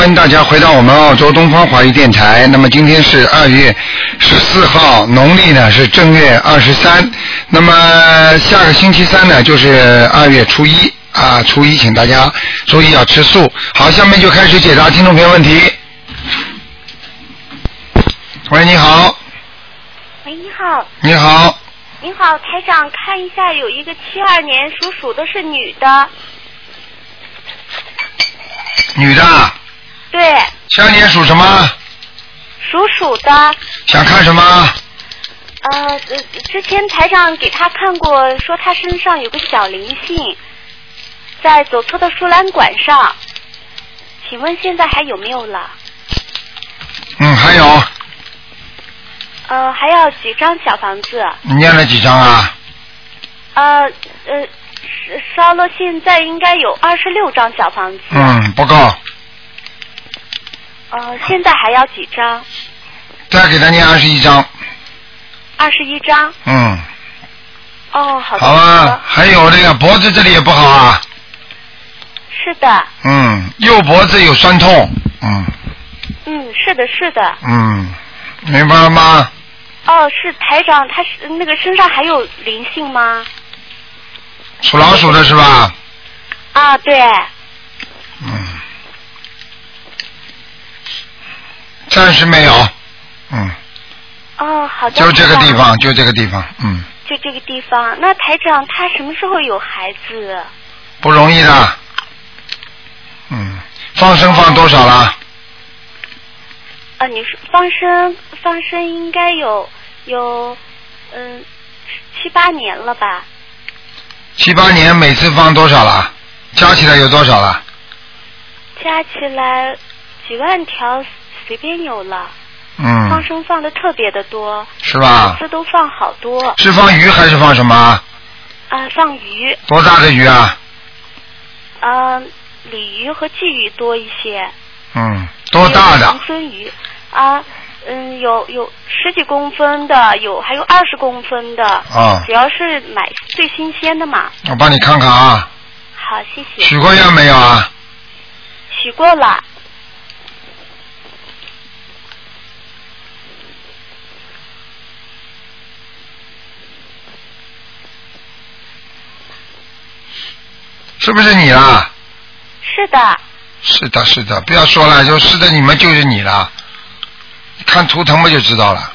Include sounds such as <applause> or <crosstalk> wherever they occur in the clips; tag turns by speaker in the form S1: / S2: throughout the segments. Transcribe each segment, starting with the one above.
S1: 欢迎大家回到我们澳洲东方华语电台。那么今天是二月十四号，农历呢是正月二十三。那么下个星期三呢就是二月初一啊，初一请大家注意要吃素。好，下面就开始解答听众朋友问题。喂，你好，
S2: 喂，你好，
S1: 你好，
S2: 你好，台长，看一下，有一个七二年属鼠的是女的，
S1: 女的，
S2: 对，
S1: 下年属什么？
S2: 属鼠的，
S1: 想看什么？
S2: 呃，呃之前台长给他看过，说他身上有个小灵性，在左侧的输卵管上，请问现在还有没有了？
S1: 嗯，还有，
S2: 呃，还要几张小房子？
S1: 你念了几张啊？
S2: 呃呃，烧烧了，现在应该有二十六张小房子。
S1: 嗯，不够，
S2: 呃，现在还要几张？
S1: 再给他念二十一张。
S2: 二十一张。
S1: 嗯，
S2: 哦，好的。
S1: 好吧，还有这个脖子这里也不好啊。
S2: 是的，
S1: 嗯，右脖子有酸痛。嗯
S2: 嗯，是的，是的。
S1: 嗯，明白了吗？
S2: 哦，是台长，他是那个身上还有灵性吗？
S1: 属老鼠的是吧？
S2: 啊，对。
S1: 嗯，暂时没有。嗯，
S2: 哦，好的。
S1: 就这个。地方，就这个地方。嗯，
S2: 就这个地方。那台长他什么时候有孩子？
S1: 不容易的。嗯，放生放多少了？
S2: 啊，你说放生放生应该有有嗯七八年了吧？
S1: 七八年，每次放多少了？加起来有多少了？
S2: 加起来几万条随便有了。嗯放
S1: 嗯，
S2: 生放的特别的多，
S1: 是吧
S2: 每？次都放好多
S1: 是放鱼还是放什么？
S2: 啊，放鱼。
S1: 多大的鱼啊？
S2: 嗯，鲤鱼和鲫鱼多一些。
S1: 嗯，多大的
S2: 还有长？鳟鱼啊，嗯，有有十几公分的，有还有二十公分的。
S1: 啊
S2: 主要是买最新鲜的嘛。
S1: 我帮你看看啊，
S2: 好，谢谢。
S1: 许过愿没有啊？
S2: 许过了。
S1: 是不是你啦？
S2: 是的，
S1: 是的，是的，不要说了，就是的，你们就是你了。看图腾不就知道了？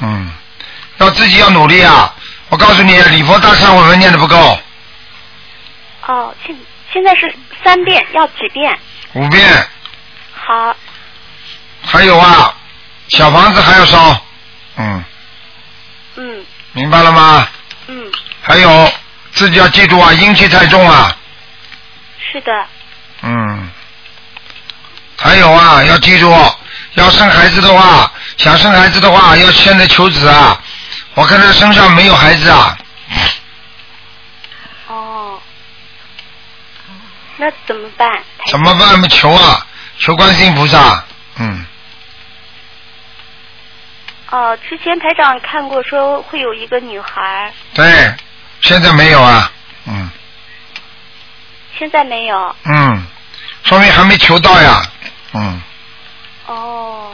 S1: 嗯，要自己要努力啊！我告诉你，礼佛大忏悔文念的不够，
S2: 哦，现现在是三遍，要几遍？
S1: 五遍。
S2: 好，
S1: 还有啊，小房子还要烧。嗯，
S2: 嗯
S1: 明白了吗？
S2: 嗯，
S1: 还有自己要记住啊，阴气太重啊。
S2: 是的，
S1: 嗯，还有啊，要记住，要生孩子的话，想生孩子的话，要现在求子啊。我看他身上没有孩子啊，
S2: 哦，那怎么办？
S1: 怎么办？么求啊，求观世音菩萨。嗯，
S2: 哦，之前台长看过，说会有一个女孩，
S1: 对，现在没有啊。嗯
S2: 现在没有。
S1: 嗯，说明还没求到呀。嗯，
S2: 哦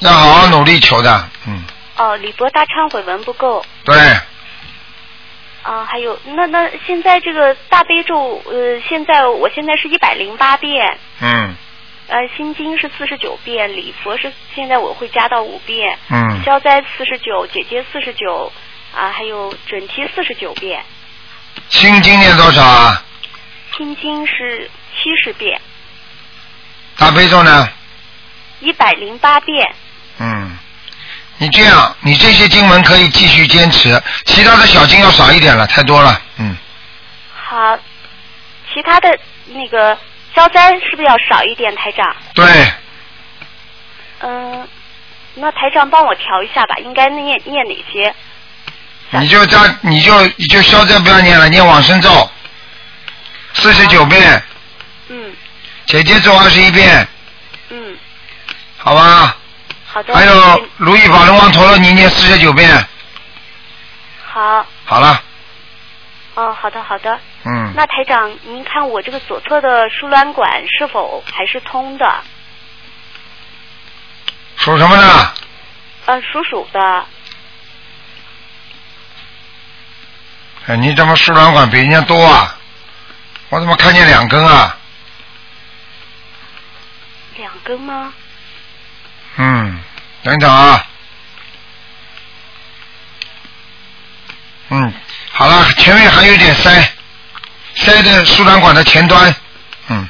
S1: 要好好努力求的。嗯，
S2: 哦，礼佛大忏悔文不够。
S1: 对，
S2: 啊，还有那那现在这个大悲咒，呃，现在我现在是一百零八遍，
S1: 嗯
S2: 呃，心经是四十九遍，礼佛是现在我会加到五遍，
S1: 嗯，
S2: 消灾四十九，姐姐四十九，啊，还有准提四十九遍，
S1: 心经念多少啊？
S2: 心经是七十遍，
S1: 大悲咒呢？
S2: 一百零八遍。
S1: 嗯，你这样，你这些经文可以继续坚持，其他的小经要少一点了，太多了。嗯，
S2: 好，其他的那个消灾是不是要少一点，台长？
S1: 对，
S2: 嗯、那台长帮我调一下吧，应该念念哪些？
S1: 你就加，你就你就消灾不要念了，念往生咒，四十九遍，
S2: 嗯
S1: 姐姐咒二十一遍，
S2: 嗯，
S1: 好吧？
S2: 好的。
S1: 还有如意宝轮王陀罗尼念四十九遍，
S2: 好
S1: 好了，
S2: 哦，好的好的。
S1: 嗯，
S2: 那台长，您看我这个左侧的输卵管是否还是通的？
S1: 属什么呢？
S2: 呃，属鼠的。
S1: 哎，你怎么输卵管比人家多啊？我怎么看见两根啊？
S2: 两根吗？
S1: 嗯，等等啊。嗯，好了，前面还有点塞，塞在输卵管的前端。嗯，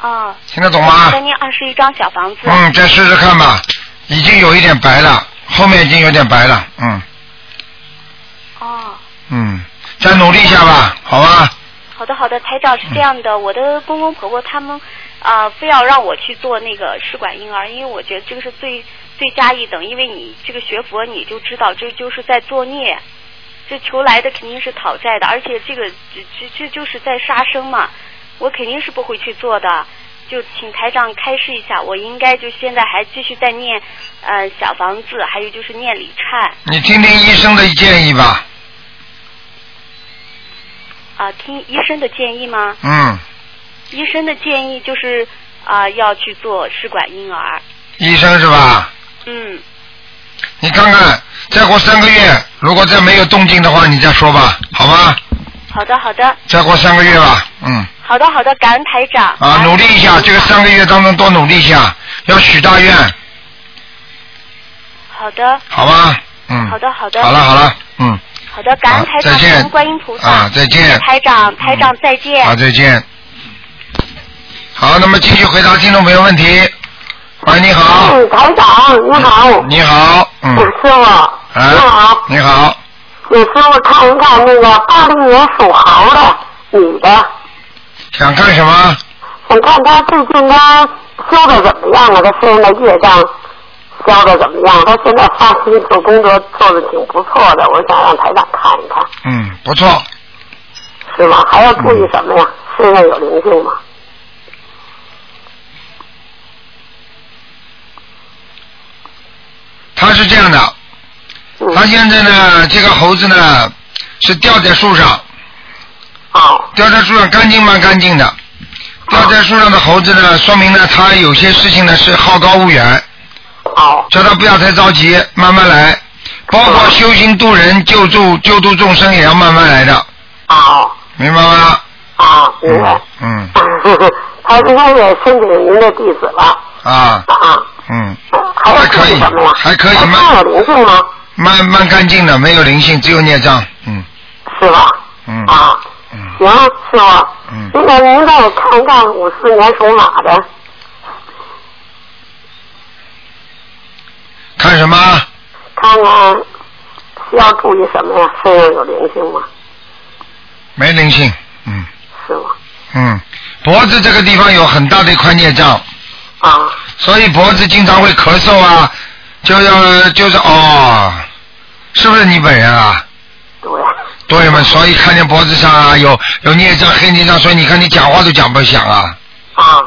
S2: 哦。
S1: 听得懂吗
S2: 再念二十一张小房子。
S1: 嗯，再试试看吧，已经有一点白了，后面已经有点白了。嗯
S2: 哦，
S1: 嗯，再努力一下吧，好吧？
S2: 好的好的，台长是这样的，我的公公婆婆他们啊、非要让我去做那个试管婴儿，因为我觉得这个是最最佳一等，因为你这个学佛你就知道这就是在作孽，这求来的肯定是讨债的，而且这个这这这就是在杀生嘛，我肯定是不会去做的。就请台长开示一下，我应该就现在还继续在念呃小房子，还有就是念礼忏
S1: 你听听医生的建议吧。
S2: 啊、听医生的建议吗？
S1: 嗯，
S2: 医生的建议就是啊、要去做试管婴儿。
S1: 医生是吧？
S2: 嗯，
S1: 你看看，再过三个月，如果再没有动静的话，你再说吧，好吗？
S2: 好的好的
S1: 再过三个月吧，嗯，
S2: 好的好的，感恩台长。
S1: 啊，努力一下，这个三个月当中多努力一下，要许大愿，
S2: 好的
S1: 好吧？嗯。
S2: 好的好的。
S1: 好了好了，嗯，
S2: 好的，感恩台长，感恩观音菩萨。
S1: 啊再见
S2: 谢谢台长，台长再见。
S1: 好，再见。好，那么继续回答听众朋友问题。喂，你好，
S3: 嗯，台长你好，
S1: 你好，嗯，
S3: 师傅，
S1: 啊
S3: 你好，，
S1: 你好，
S3: 你师傅看一看那个八零年属猴的女的，
S1: 想看什么？
S3: 想看她最近她修的怎么样了？她身上的业障消的怎么样？他现在发心做工作做的挺不错的，我想让台长看一看，
S1: 嗯，不错，
S3: 是吗？还要注意什么呀？身上有灵性吗？
S1: 他是这样的，
S3: 嗯，
S1: 他现在呢，这个猴子呢是吊在树上，
S3: 哦，
S1: 吊在树上干净吗？干净的。吊在树上的猴子呢，说明呢，他有些事情呢是好高骛远，
S3: 哦，
S1: 叫他不要太着急，慢慢来。包括修行度人、救助、救度众生，也要慢慢来的，
S3: 好，
S1: 明白吗？
S3: 啊，明白。
S1: 嗯 <laughs>
S3: 他应该也申请您的弟子了
S1: 啊，
S3: 啊。
S1: 嗯，
S3: 还
S1: 可以？还可以
S3: 他
S1: 吗
S3: 有灵性吗？
S1: 慢慢干净的，没有灵性，只有孽障。嗯
S3: 是吧？
S1: 嗯
S3: 啊，
S1: 嗯，
S3: 行，师傅。
S1: 嗯
S3: 那个您再看一看五四年属马的，
S1: 看什么？
S3: 看看需要注意什么呀？身上有灵性吗？
S1: 没灵性。嗯
S3: 是吗？
S1: 嗯，脖子这个地方有很大的一块孽障，
S3: 啊，
S1: 所以脖子经常会咳嗽啊，就要就是哦，是不是你本人啊？
S3: 对。
S1: 对嘛，所以看见脖子上啊有有孽障黑孽障，所以你看你讲话都讲不响啊。
S3: 啊，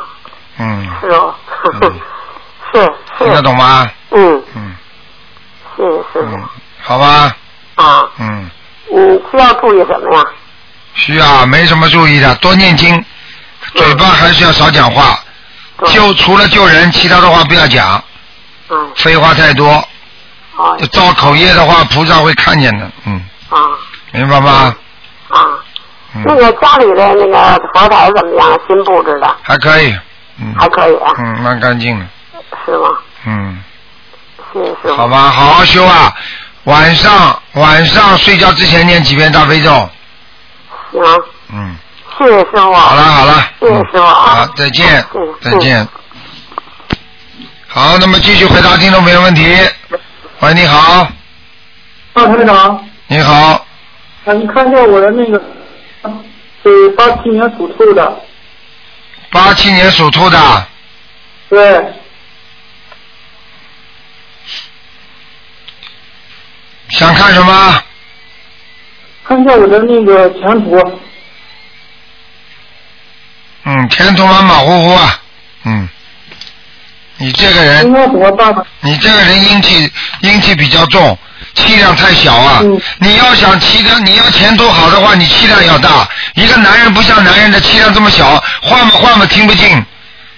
S1: 嗯，
S3: 是哦。
S1: 嗯 <laughs>
S3: 是
S1: 听得。懂吗？
S3: 嗯，
S1: 嗯嗯，好吧，
S3: 啊，
S1: 嗯，
S3: 你，需要注意什么呀？
S1: 需要没什么注意的，多念经，嘴巴还是要少讲话，
S3: 对
S1: 就除了救人，其他的话不要讲，
S3: 嗯，
S1: 废话太多，
S3: 啊，
S1: 造口业的话，菩萨会看见的，嗯，
S3: 啊。
S1: 明白吗？
S3: 啊，那
S1: 嗯，
S3: 个家里的那个佛台怎么样？新布置的？
S1: 还可以，嗯，
S3: 还可以啊，
S1: 嗯，蛮干净的，
S3: 是吗？
S1: 嗯，
S3: 谢谢。
S1: 好吧，好好修啊，晚上晚上睡觉之前念几遍大悲咒，
S3: 行，
S1: 嗯，
S3: 谢谢师傅。
S1: 好了好了，
S3: 谢谢师傅啊。
S1: 好，再见。
S3: 嗯，
S1: 再见。好，那么继续回答听众朋友问题。喂，你好，
S4: 啊，台长，
S1: 你好，
S4: 啊，你看一下我的那个是八七年属兔的，
S1: 八七年属兔的，
S4: 对，
S1: 想看什么？
S4: 看一下我的那个前途，
S1: 嗯，前途马马虎虎啊，嗯，你这个人？你这个人阴气阴气比较重，气量太小啊。
S4: 嗯
S1: 你要想气量，你要前途好的话，你气量要大。一个男人不像男人的气量这么小，换吧换吧听不进，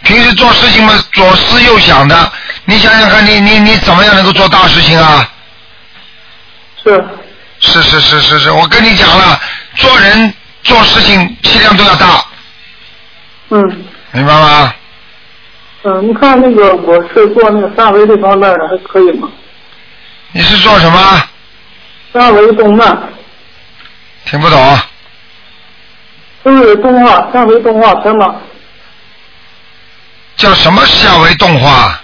S1: 平时做事情嘛左思右想的。你想想看，你你你怎么样能够做大事情啊？
S4: 是，
S1: 是是是是是，我跟你讲了，做人做事情气量都要大，
S4: 嗯
S1: 明白吗？
S4: 嗯，你看那个我是做那个三维这方面的，还可以吗？
S1: 你是做什么？
S4: 三维动漫
S1: 听不懂。
S4: 就是动画，三维动画片嘛，
S1: 叫什么三维动画？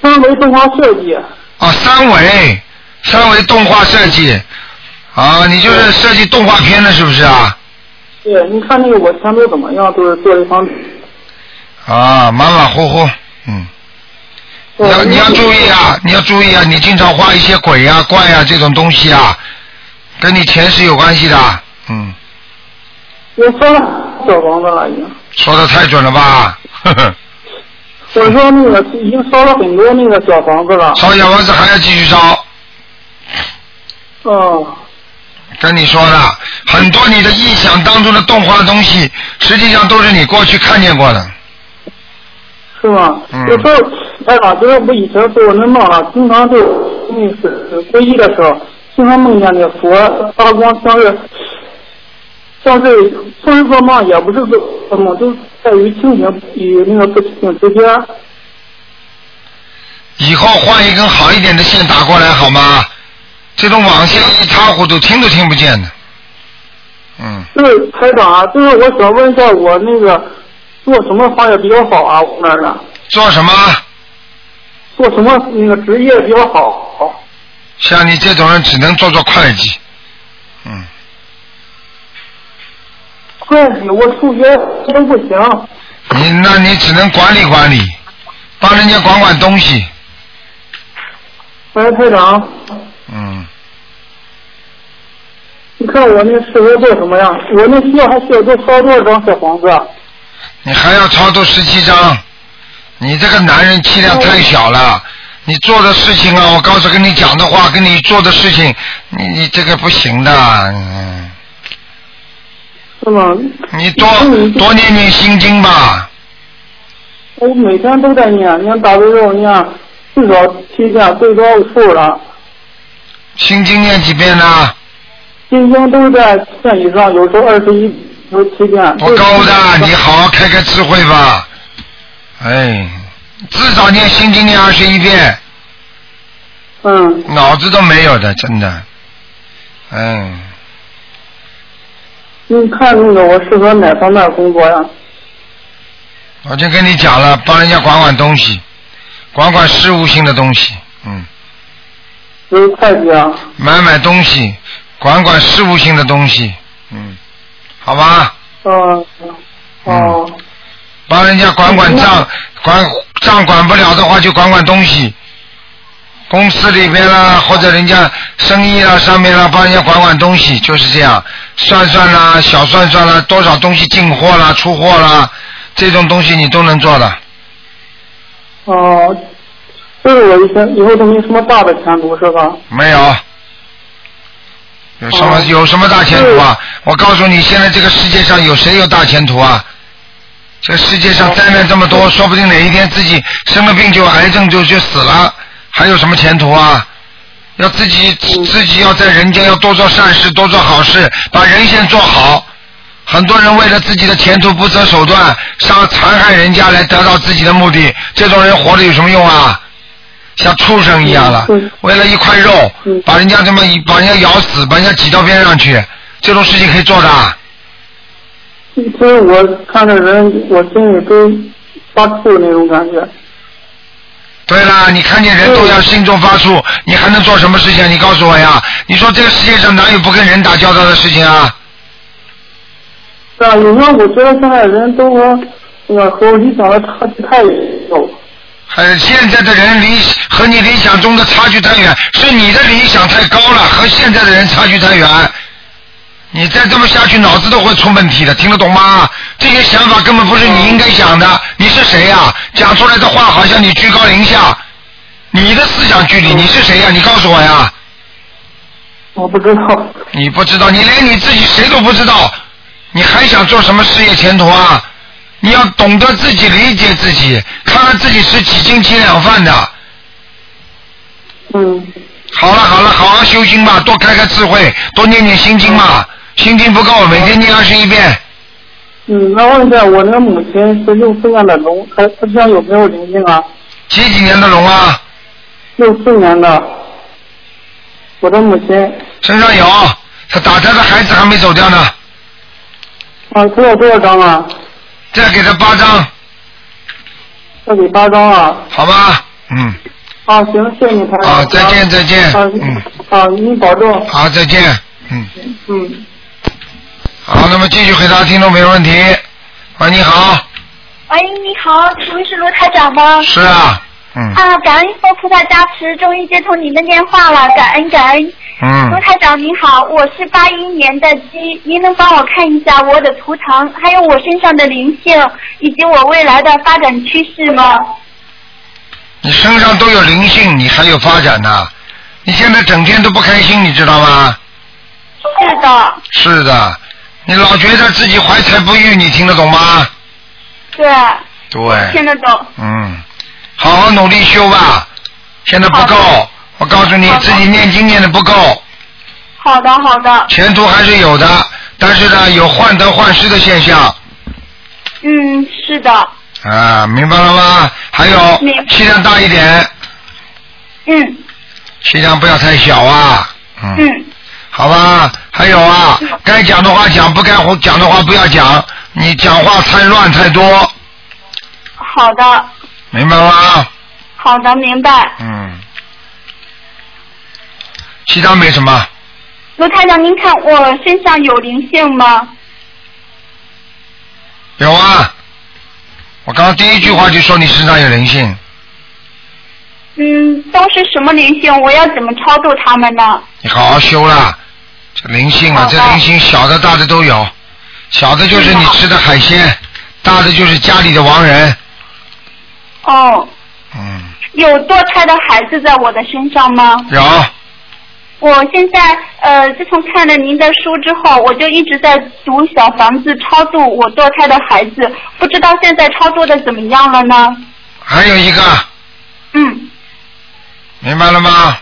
S4: 三维动画设计。
S1: 啊，三维，三维动画设计。啊，你就是设计动画片的，是不是啊？
S4: 对，你看那个我前途怎么样？都是做这方面。
S1: 啊，马马虎虎，嗯。你要你要注意啊，你要注意啊，你经常画一些鬼呀、怪呀、这种东西啊，跟你前世有关系的，嗯，
S4: 我说了小房子了，已经。
S1: 说的太准了吧？呵呵，
S4: 我说那个 <laughs> 已经烧了很多那个小房子了。
S1: 烧小房子还要继续烧，
S4: 哦，
S1: 跟你说的，很多你的臆想当中的动画东西，实际上都是你过去看见过的。
S4: 是吗？
S1: 嗯
S4: 有时候，哎呀，就是我以前做那梦啊，经常就那是皈依的时候，经常梦见那佛发光，像是像是不是做梦，也不是做梦，都在于清醒与那个不清醒之间。
S1: 以后换一根好一点的线打过来好吗？这种网线一塌糊涂，听都听不见的。嗯，
S4: 就是台长啊，就是我想问一下，我那个做什么行业比较好啊？我那儿的
S1: 做什么？
S4: 做什么那个职业比较好？
S1: 像你这种人只能做做会计。嗯，
S4: 会计，我数学真不行。
S1: 你那你只能管理管理，帮人家管管东西。
S4: 喂，台长，
S1: 嗯，
S4: 你看我那适合做什么样？我那需要还需要多烧多少张小房子？啊
S1: 你还要超度十七张。你这个男人气量太小了。你做的事情啊，我告诉跟你讲的话，跟你做的事情，你你这个不行的。嗯，
S4: 是吗？
S1: 你多多念念心经吧。
S4: 我每天都在念，念大悲咒念至少七遍，最多五了。
S1: 心经念几遍呢？
S4: 心经都在遍以上，有时候二十一，有七遍。
S1: 不够的，你好好开开智慧吧。哎，至少念心经念二十一遍，
S4: 嗯，
S1: 脑子都没有的，真的。嗯，
S4: 你看那个我适合哪方面工作呀？
S1: 我就跟你讲了，帮人家管管东西，管管事务性的东西，嗯，
S4: 就是会计啊。
S1: 买买东西，管管事务性的东西，嗯，好吧，
S4: 嗯，哦，
S1: 帮人家管管账，管账管不了的话就管管东西，公司里边啦，或者人家生意啦上面啦，帮人家管管东西，就是这样，算算啦，小算算啦，多少东西进货啦、出货啦，这种东西你都能做的。
S4: 哦，这个我以前以后都没什么大的前途是吧？
S1: 没有，有什么、
S4: 哦
S1: 有什么大前途啊？我告诉你，现在这个世界上有谁有大前途啊？这个世界上灾难这么多，说不定哪一天自己生了病就癌症就就死了，还有什么前途啊？要自己自己要在人间要多做善事，多做好事，把人先做好。很多人为了自己的前途不择手段，杀残害人家来得到自己的目的，这种人活着有什么用啊？像畜生一样了
S4: 嗯，
S1: 为了一块肉
S4: 嗯，
S1: 把人家这么一把人家咬死，把人家挤到边上去，这种事情可以做的啊。
S4: 其实我看着人，我心里都发怵那种感觉。
S1: 对啦，你看见人都要心中发怵，你还能做什么事情啊？你告诉我呀！你说这个世界上哪有不跟人打交道的事情啊？
S4: 是啊，有时候我觉得现在人都和那个和我理想的差距太有。
S1: 呃，现在的人理和你理想中的差距太远，是你的理想太高了，和现在的人差距太远。你再这么下去，脑子都会出问题的，听得懂吗？这些想法根本不是你应该想的。你是谁呀、讲出来的话好像你居高临下，你的思想距离，你是谁呀、你告诉我呀。
S4: 我不知道。
S1: 你不知道，你连你自己谁都不知道，你还想做什么事业前途啊？你要懂得自己理解自己，看看自己是几斤几两饭的。
S4: 嗯，
S1: 好了好了，好好修心吧，多开开智慧，多念念心经嘛。心经不够，每天念二十一遍。
S4: 嗯，那问一下，我那个母亲是六四年的龙，她她身上有没有灵性啊？
S1: 几几年的龙啊？
S4: 六四年的，我的母亲
S1: 身上有，她打胎的孩子还没走掉呢，
S4: 啊，需要多少张啊？
S1: 再给他八张，
S4: 再给八张啊？
S1: 好吧？嗯，
S4: 啊，行，谢谢你，台长。
S1: 好，再见再见，
S4: 啊，
S1: 嗯，
S4: 啊，您保重。
S1: 好，再见，嗯，
S4: 嗯。
S1: 好，那么继续回答听众朋友问题。喂，你好，
S5: 喂，你好，请问是罗台长吗？
S1: 是啊，嗯
S5: 啊，感恩佛菩萨加持，终于接通您的电话了，感恩感恩。
S1: 嗯
S5: 卢，台长您好，我是八一年的鸡，您能帮我看一下我的图腾，还有我身上的灵性，以及我未来的发展趋势吗？
S1: 你身上都有灵性，你还有发展呢。你现在整天都不开心，你知道吗？
S5: 是的，
S1: 是的，你老觉得自己怀才不遇，你听得懂吗？
S5: 对，
S1: 对，
S5: 听得懂。
S1: 嗯，好好努力修吧，现在不够，我告诉你自己念经念的不够，
S5: 好的，好的，
S1: 前途还是有的，但是呢有患得患失的现象。
S5: 嗯，是的，
S1: 啊，明白了吗？还有气量大一点，
S5: 嗯。
S1: 气量不要太小啊，嗯，
S5: 嗯，
S1: 好吧，还有啊，该讲的话讲，不该讲的话不要讲，你讲话太乱太多，
S5: 好的，
S1: 明白吗？
S5: 好的，明白。
S1: 嗯，其他没什么，
S5: 卢台长，您看我身上有灵性吗？
S1: 有啊，我刚刚第一句话就说你身上有灵性，
S5: 嗯，都是什么灵性？我要怎么超度他们呢？
S1: 你好好修啦。这灵性啊，这灵性小的大的都有，小的就是你吃的海鲜，大的就是家里的亡人。
S5: 哦，
S1: 嗯，
S5: 有堕胎的孩子在我的身上吗？
S1: 有，
S5: 我现在呃，自从看了您的书之后，我就一直在读小房子超度我堕胎的孩子，不知道现在超度的怎么样了呢？
S1: 还有一个，
S5: 嗯，
S1: 明白了吗？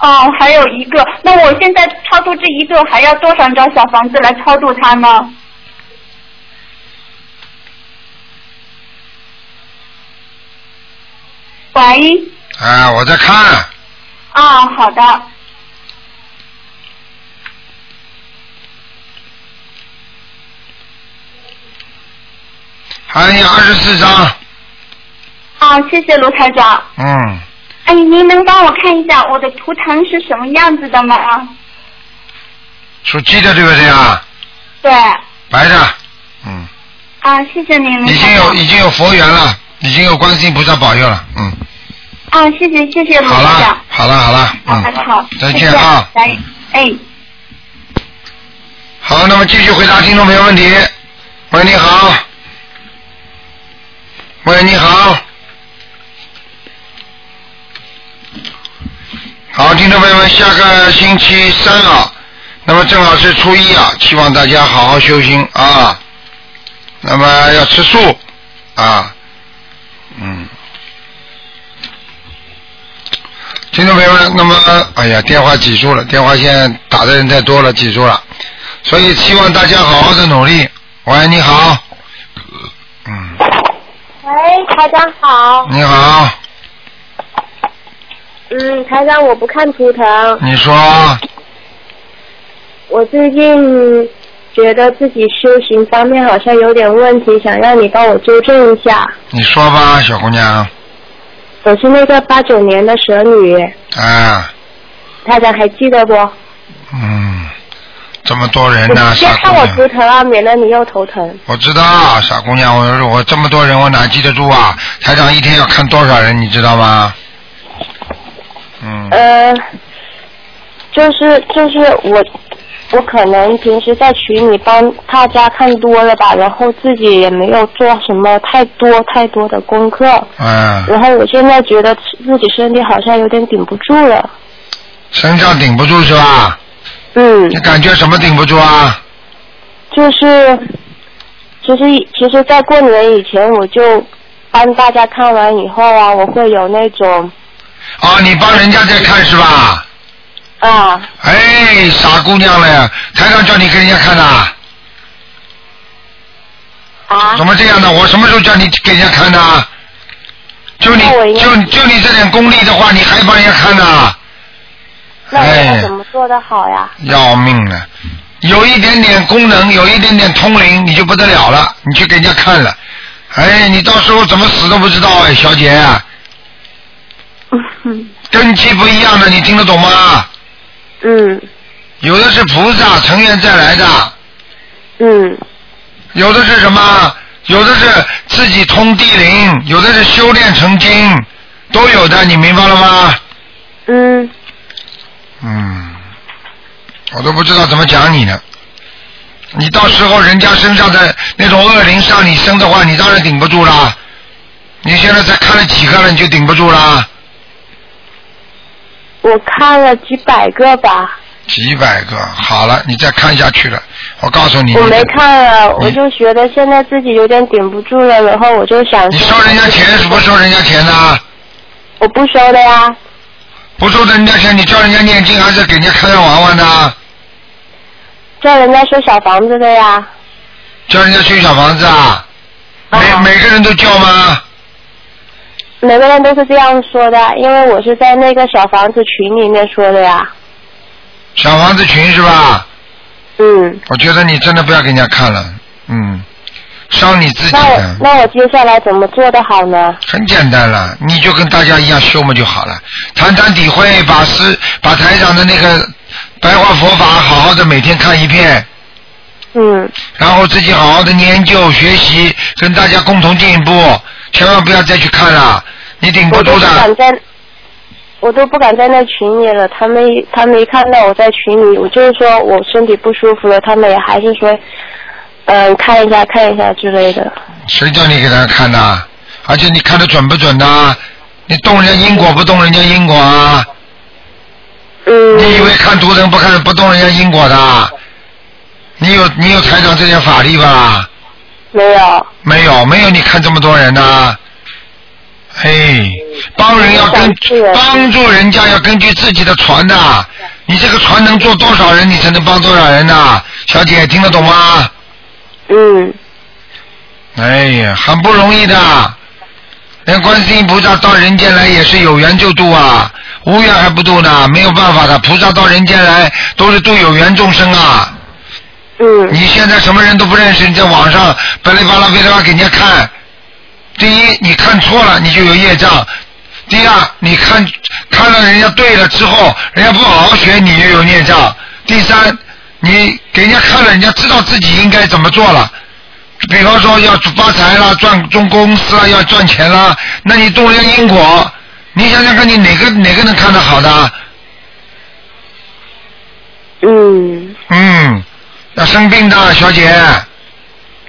S5: 哦，还有一个，那我现在超度这一个还要多少张小房子来超度他呢？喂，
S1: 啊，我在看，
S5: 啊，好的，
S1: 还有二十四张，
S5: 啊，谢谢卢台长。
S1: 嗯，
S5: 哎，您能帮我看一下我的图腾是什么样子的吗？
S1: 属鸡的对不对啊？
S5: 对，
S1: 白的，嗯，
S5: 啊，谢谢您，卢
S1: 已经。有已经有佛缘了，已经有观世音菩萨保佑了，嗯，
S5: 啊，谢谢谢谢卢
S1: 好
S5: 台长
S1: 了。好了好了，
S5: 好，
S1: 嗯，
S5: 好，
S1: 再见啊
S5: 哎，
S1: 好，那么继续回答听众朋友问题。喂，你好。喂，你好。好，听众朋友们，下个星期三啊，那么正好是初一啊，希望大家好好修心啊。那么要吃素啊，嗯。听众朋友们，那么哎呀，电话挤住了，电话线打的人太多了，挤住了，所以希望大家好好的努力。喂，你好，嗯，
S6: 喂，台长好。
S1: 你好，
S6: 嗯，台长，我不看图腾，
S1: 你说，
S6: 我最近觉得自己修行方面好像有点问题，想让你帮我纠正一下。
S1: 你说吧，小姑娘，
S6: 我是那个八九年的蛇女，
S1: 啊，
S6: 台长还记得不？
S1: 嗯，这么多人
S6: 你
S1: 呢，
S6: 别看我
S1: 傻姑娘，
S6: 图腾啊，免得你又头疼。
S1: 我知道，傻姑娘，我我这么多人，我哪记得住啊？台长一天要看多少人，你知道吗？嗯，
S6: 呃，就是就是我，我可能平时在群里帮大家看多了吧，然后自己也没有做什么太多太多的功课，
S1: 嗯，
S6: 然后我现在觉得自己身体好像有点顶不住了。
S1: 身上顶不住是吧？
S6: 嗯
S1: 你，感觉什么顶不住啊？
S6: 就是，其实其实，在过年以前我就帮大家看完以后啊，我会有那种
S1: 哦，你帮人家在看是吧？
S6: 啊，
S1: 哎，傻姑娘嘞，台上叫你给人家看的，
S6: 啊
S1: 怎么这样的？我什么时候叫你给人家看的？就你就就你这点功力的话，你还帮人家看呢？
S6: 那我
S1: 哎
S6: 怎么做的好呀？
S1: 要命了！有一点点功能，有一点点通灵，你就不得了了，你去给人家看了。哎，你到时候怎么死都不知道哎，小姐，<laughs> 根基不一样的，你听得懂吗？
S6: 嗯
S1: 有的是菩萨成愿再来的，
S6: 嗯
S1: 有的是什么？有的是自己通地灵，有的是修炼成精，都有的，你明白了吗？
S6: 嗯，
S1: 嗯，我都不知道怎么讲你呢。你到时候人家身上的那种恶灵上你身的话，你当然顶不住啦。你现在才看了几个了，你就顶不住啦？
S6: 我看了几百个吧，
S1: 几百个，好了，你再看下去了，我告诉你，
S6: 我没看了，我就觉得现在自己有点顶不住了，然后我就想
S1: 你收人家钱是不收人家钱呢？
S6: 我不收的呀，
S1: 不收人家钱，你叫人家念经还是给人家看看玩玩呢？
S6: 叫人家修小房子的呀。
S1: 叫人家修小房子啊？每
S6: 啊
S1: 每个人都叫吗？
S6: 每个人都是这样说的，因为我是在那个小房子群里面说的呀。
S1: 小房子群是吧？
S6: 嗯，
S1: 我觉得你真的不要给人家看了，嗯，伤你自己
S6: 那我。那我接下来怎么做的好呢？
S1: 很简单了，你就跟大家一样修嘛就好了，谈谈体会，把师把台长的那个白话佛法好好的每天看一遍，
S6: 嗯
S1: 然后自己好好的研究学习，跟大家共同进步，千万不要再去看了，你顶不
S6: 我都
S1: 住的。
S6: 不敢在，我都不敢在那群里了。他们他们一看到我在群里，我就是说我身体不舒服了，他们也还是说，嗯、看一下看一下之类的。
S1: 谁叫你给他看的？而且你看的准不准呐？你动人家因果不动人家因果啊？
S6: 嗯。
S1: 你以为看图腾不看不动人家因果的？你有你有台长这些法力吧？
S6: 没有。
S1: 没有没有，你看这么多人呢、哎，帮人要根帮助人家要根据自己的船的，你这个船能坐多少人，你才能帮多少人呢、小姐听得懂吗？
S6: 嗯。
S1: 哎呀，很不容易的。连观世音菩萨到人间来也是有缘就度啊，无缘还不渡呢，没有办法的。菩萨到人间来都是渡有缘众生啊。
S6: 嗯。
S1: 你现在什么人都不认识，你在网上巴拉巴拉巴拉给人家看。第一，你看错了，你就有业障；第二，你看看了人家对了之后，人家不好好学，你也有孽障；第三，你给人家看了，人家知道自己应该怎么做了。比方说要发财了，赚中公司了，要赚钱了，那你动人家因果，你想想看，你哪个哪个能看得好的？
S6: 嗯，
S1: 嗯，要生病的小姐，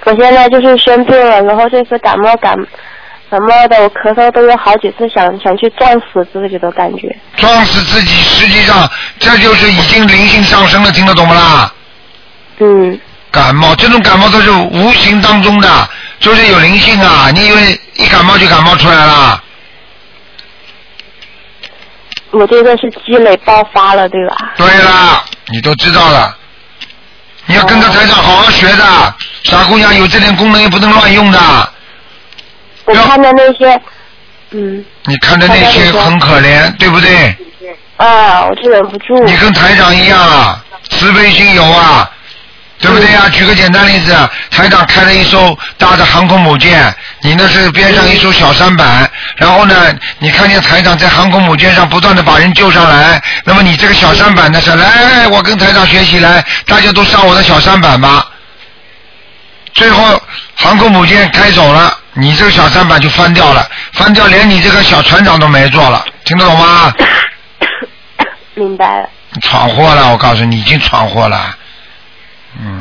S6: 我现在就是生病了，然后这次感冒感感冒的，我咳嗽都有好几次想想去撞死自己的感觉。
S1: 撞死自己，实际上这就是已经灵性上升了，听得懂不啦？
S6: 嗯。
S1: 感冒这种感冒都是无形当中的，就是有灵性啊！你以为一感冒就感冒出来了？
S6: 我这个是积累爆发了，对吧？
S1: 对啦，你都知道了。你要跟着台长好好学的，傻姑娘有这点功能也不能乱用的。
S6: 我看着那些，嗯，
S1: 你看着那些很可怜，对不对？
S6: 啊，我就忍不住。
S1: 你跟台长一样啊，慈悲心有啊，对不对呀、举个简单例子，台长开了一艘大的航空母舰，你那是边上一艘小舢板，然后呢，你看见台长在航空母舰上不断的把人救上来，那么你这个小舢板呢是来，我跟台长学习来，大家都上我的小舢板吧。最后航空母舰开走了，你这个小舢板就翻掉了，翻掉连你这个小船长都没做了，听得懂吗？<coughs>
S6: 明白了。
S1: 闯祸了，我告诉你，已经闯祸了。嗯，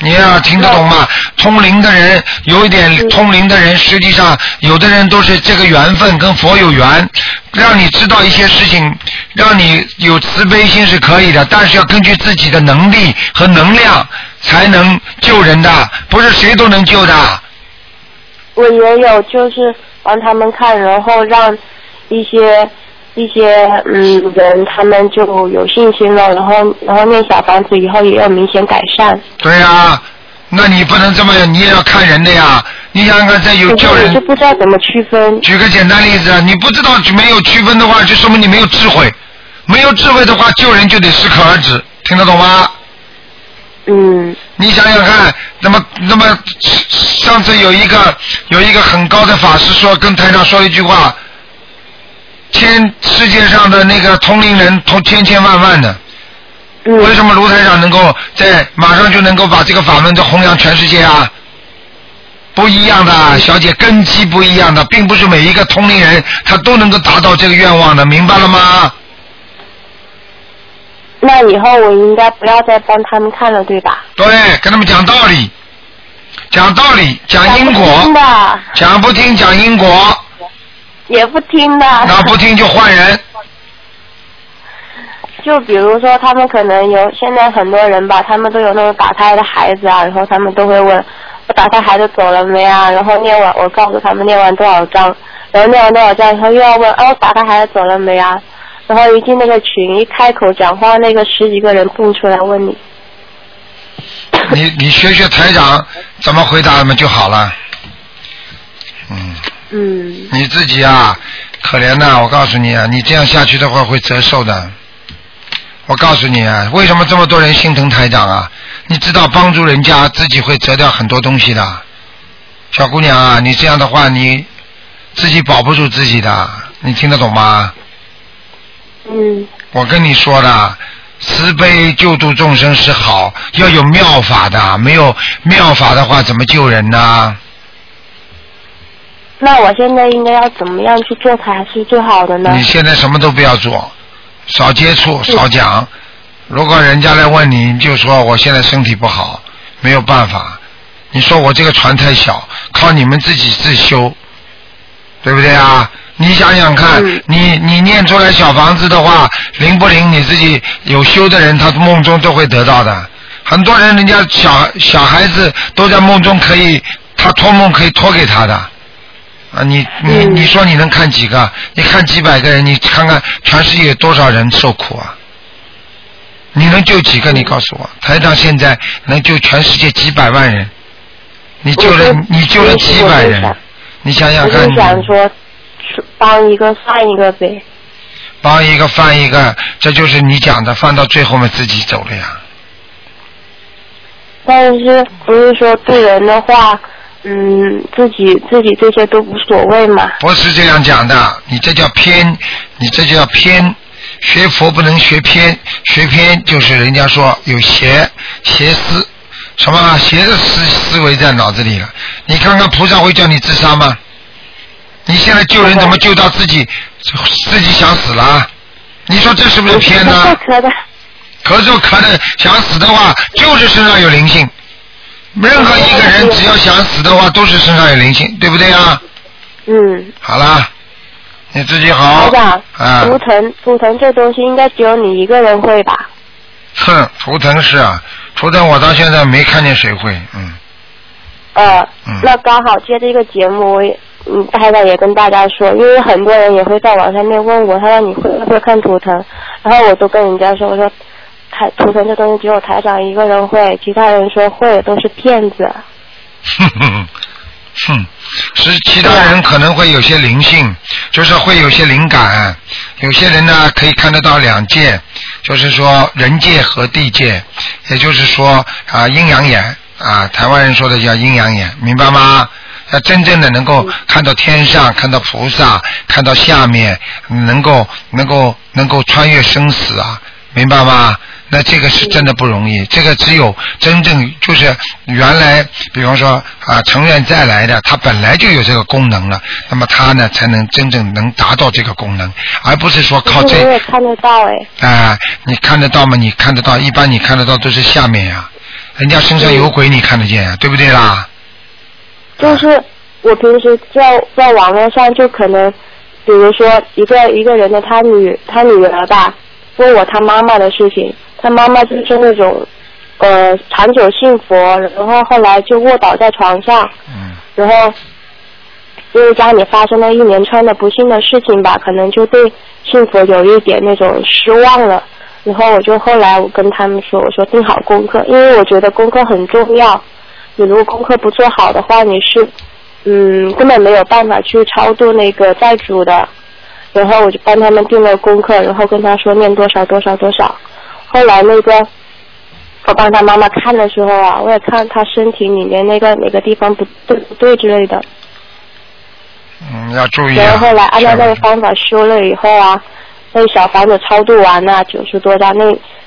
S1: 你要听得懂吗？通灵的人有一点通灵的人，实际上有的人都是这个缘分跟佛有缘，让你知道一些事情，让你有慈悲心是可以的，但是要根据自己的能力和能量才能救人的，不是谁都能救的。
S6: 我也有就是帮他们看，然后让一些一些嗯人他们就有信心了，然后然后念小房子以后也有明显改善。
S1: 对呀、那你不能这么，你也要看人的呀。你想想看，这有救人
S6: 就。不知道怎么区分。
S1: 举个简单例子，你不知道没有区分的话，就说明你没有智慧。没有智慧的话，救人就得适可而止，听得懂吗？
S6: 嗯
S1: 你想想看，那么那么上次有一个有一个很高的法师说，跟台长说一句话，天世界上的那个通灵人通千千万万的，
S6: 嗯
S1: 为什么卢台长能够在马上就能够把这个法门都弘扬全世界啊？不一样的，小姐，根基不一样的，并不是每一个通灵人他都能够达到这个愿望的，明白了吗？
S6: 那以后我应该不要再帮他们看了，对吧？
S1: 对，跟他们讲道理，讲道理，讲因果，讲不听讲因果，
S6: 也不听的。
S1: 那不听就换人。<laughs>
S6: 就比如说，他们可能有现在很多人吧，他们都有那种打胎的孩子啊，然后他们都会问我打胎孩子走了没啊？然后念完，我告诉他们念完多少章，然后念完多少章以后又要问，啊，我打胎孩子走了没啊？然后一进那个群，一开口讲话，那个十几个人蹦出来问你，
S1: 你你学学台长怎么回答他们就好了。嗯，
S6: 嗯，
S1: 你自己啊，可怜呐、我告诉你啊，你这样下去的话会折寿的。我告诉你啊，为什么这么多人心疼台长啊？你知道帮助人家自己会折掉很多东西的。小姑娘啊，你这样的话，你自己保不住自己的，你听得懂吗？
S6: 嗯，
S1: 我跟你说的，慈悲救度众生是好，要有妙法的，没有妙法的话，怎么救人呢？
S6: 那我现在应该要怎么样去做才是最好的呢？
S1: 你现在什么都不要做，少接触，少讲。如果人家来问你，你就说我现在身体不好，没有办法。你说我这个船太小，靠你们自己自修，对不对啊？你想想看，
S6: 嗯
S1: 你你念出来小房子的话，灵不灵？你自己有修的人，他梦中都会得到的。很多人，人家小小孩子都在梦中可以，他托梦可以托给他的。啊，你你
S6: 嗯
S1: 你说你能看几个？你看几百个人，你看看全世界有多少人受苦啊？你能救几个？你告诉我，台长现在能救全世界几百万人，你救了你救了几百人你想想看
S6: 就，想说，帮一个算一个呗。
S1: 帮一个翻一个，这就是你讲的，放到最后面自己走了呀。
S6: 但是不是说对人的话，嗯，自己自己这些都无所谓嘛？
S1: 不是这样讲的，你这叫偏，你这叫偏。学佛不能学偏，学偏就是人家说有邪邪思，什么啊邪的思思维在脑子里了。你看看菩萨会叫你自杀吗？你现在救人怎么救到自己自己想死了啊？你说这是不是偏呢？
S6: 可的，
S1: 咳嗽咳的想死的话，就是身上有灵性。任何一个人只要想死的话，都是身上有灵性，对不对啊？
S6: 嗯，
S1: 好啦，你自己好啊，
S6: 图腾图腾这东西应该只有你一个人会吧？
S1: 哼，图腾是啊，图腾我到现在没看见谁会，嗯，
S6: 呃，
S1: 嗯
S6: 那刚好接这个节目，我也嗯，台长也跟大家说，因为很多人也会在网上面问我，他说你会不会看图腾？然后我都跟人家说，我说台图腾这东西只有台长一个人会，其他人说会都是骗子。
S1: 哼 <laughs> 哼哼，是其他人可能会有些灵性，就是会有些灵感，有些人呢可以看得到两界，就是说人界和地界，也就是说啊阴阳眼啊，台湾人说的叫阴阳眼，明白吗？要真正的能够看到天上，看到菩萨，看到下面，能够能够能够穿越生死啊，明白吗？那这个是真的不容易，这个只有真正就是原来，比方说啊，成员再来的，他本来就有这个功能了，那么他呢才能真正能达到这个功能，而不是说靠这
S6: 我也看得到哎。
S1: 啊、你看得到吗？你看得到，一般你看得到都是下面呀、人家身上有鬼，你看得见呀，对不对啦？
S6: 就是我平时在在网络上就可能，比如说一个一个人的他女他女儿吧，问我他妈妈的事情，他妈妈就是那种呃长久信佛，然后后来就卧倒在床上，
S1: 嗯
S6: 然后因为家里发生了一连串的不幸的事情吧，可能就对信佛有一点那种失望了。然后我就后来我跟他们说，我说定好功课，因为我觉得功课很重要。你如果功课不做好的话，你是嗯根本没有办法去超度那个债主的。然后我就帮他们定了功课，然后跟他说念多少多少多少。后来那个我帮他妈妈看的时候啊，我也看他身体里面那个哪个地方不对不对之类的。
S1: 嗯，要注意。
S6: 然后后来按照那个方法修了以后啊，那小房子超度完了九十多张，那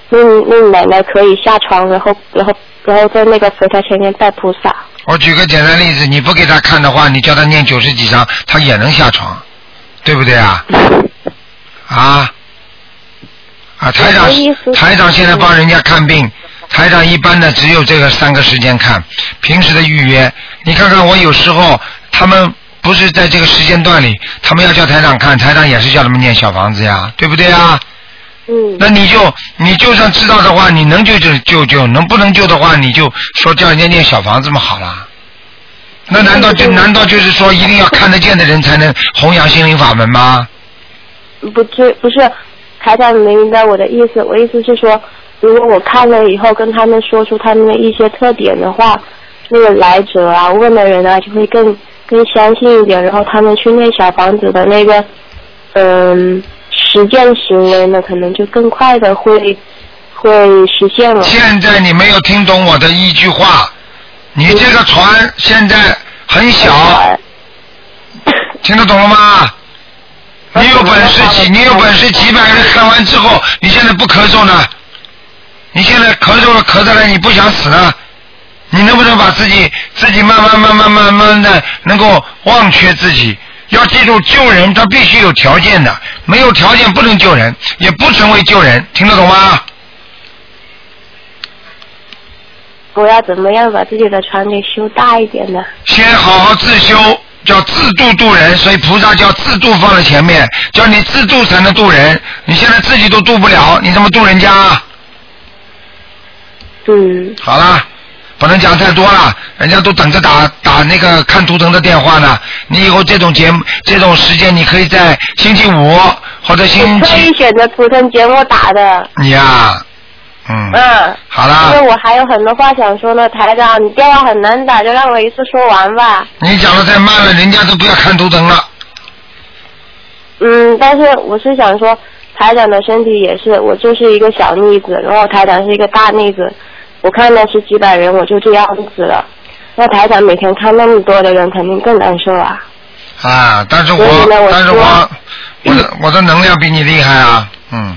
S6: 那那奶奶可以下床，然后然后然后在那个佛台前面拜菩萨。
S1: 我举个简单例子，你不给他看的话，你叫他念九十几章，他也能下床，对不对啊？啊啊！台长台长现在帮人家看病，台长一般的只有这个三个时间看，平时的预约。你看看我有时候他们不是在这个时间段里，他们要叫台长看，台长也是叫他们念小房子呀，对不对啊？
S6: 嗯。
S1: 那你就你就算知道的话，你能救就救救，能不能救的话，你就说叫人家念小房子嘛好了。那难道就难道就是说一定要看得见的人才能弘扬心灵法门吗？
S6: 不是不是，台长你明白我的意思？我意思是说，如果我看了以后跟他们说出他们的一些特点的话，那个来者啊问的人啊就会更更相信一点，然后他们去念小房子的那个嗯实践行为呢，可能就更快的会会实现了。
S1: 现在你没有听懂我的一句话，你这个船现在很小，听得懂了吗？你有本事几，你有本事几百人看完之后，你现在不咳嗽呢？你现在咳嗽了，咳的来，你不想死呢？你能不能把自己自己慢慢慢慢慢慢的能够忘却自己？要记住，救人他必须有条件的，没有条件不能救人，也不成为救人，听得懂吗？
S6: 我要怎么样把自己的船给修大一点呢？
S1: 先好好自修，叫自度度人，所以菩萨叫自度放在前面，叫你自度才能度人。你现在自己都度不了，你怎么度人家啊？
S6: 嗯。
S1: 好了，不能讲太多了，人家都等着打打那个看图腾的电话呢。你以后这种节目这种时间，你可以在星期五或者星
S6: 特意选择图腾节目打的。
S1: 你呀、嗯，
S6: 嗯。
S1: 好啦
S6: 因为我还有很多话想说呢，台长，你电话很难打，就让我一次说完吧。
S1: 你讲的太慢了，人家都不要看图腾了。
S6: 嗯，但是我是想说，台长的身体也是，我就是一个小逆子，然后台长是一个大逆子，我看的是几百人，我就这样子了。那台长每天看那么多的人，肯定更难受啊。
S1: 啊，但是我
S6: 我
S1: 但是我我的我的能量比你厉害啊，嗯。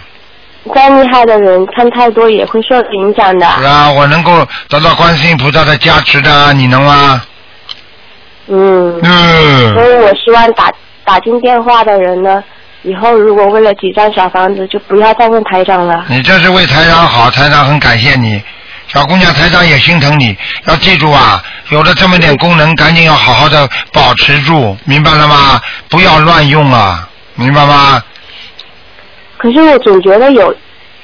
S6: 再厉害的人看太多也会受影响的。
S1: 是啊，我能够得到观世音菩萨的加持的，你能吗？
S6: 嗯。
S1: 嗯。
S6: 所以我希望打打进电话的人呢，以后如果为了几张小房子，就不要再问台长了。
S1: 你这是为台长好，台长很感谢你。小姑娘，台长也心疼你，要记住啊，有了这么点功能，赶紧要好好的保持住，明白了吗？不要乱用啊，明白吗？
S6: 可是我总觉得有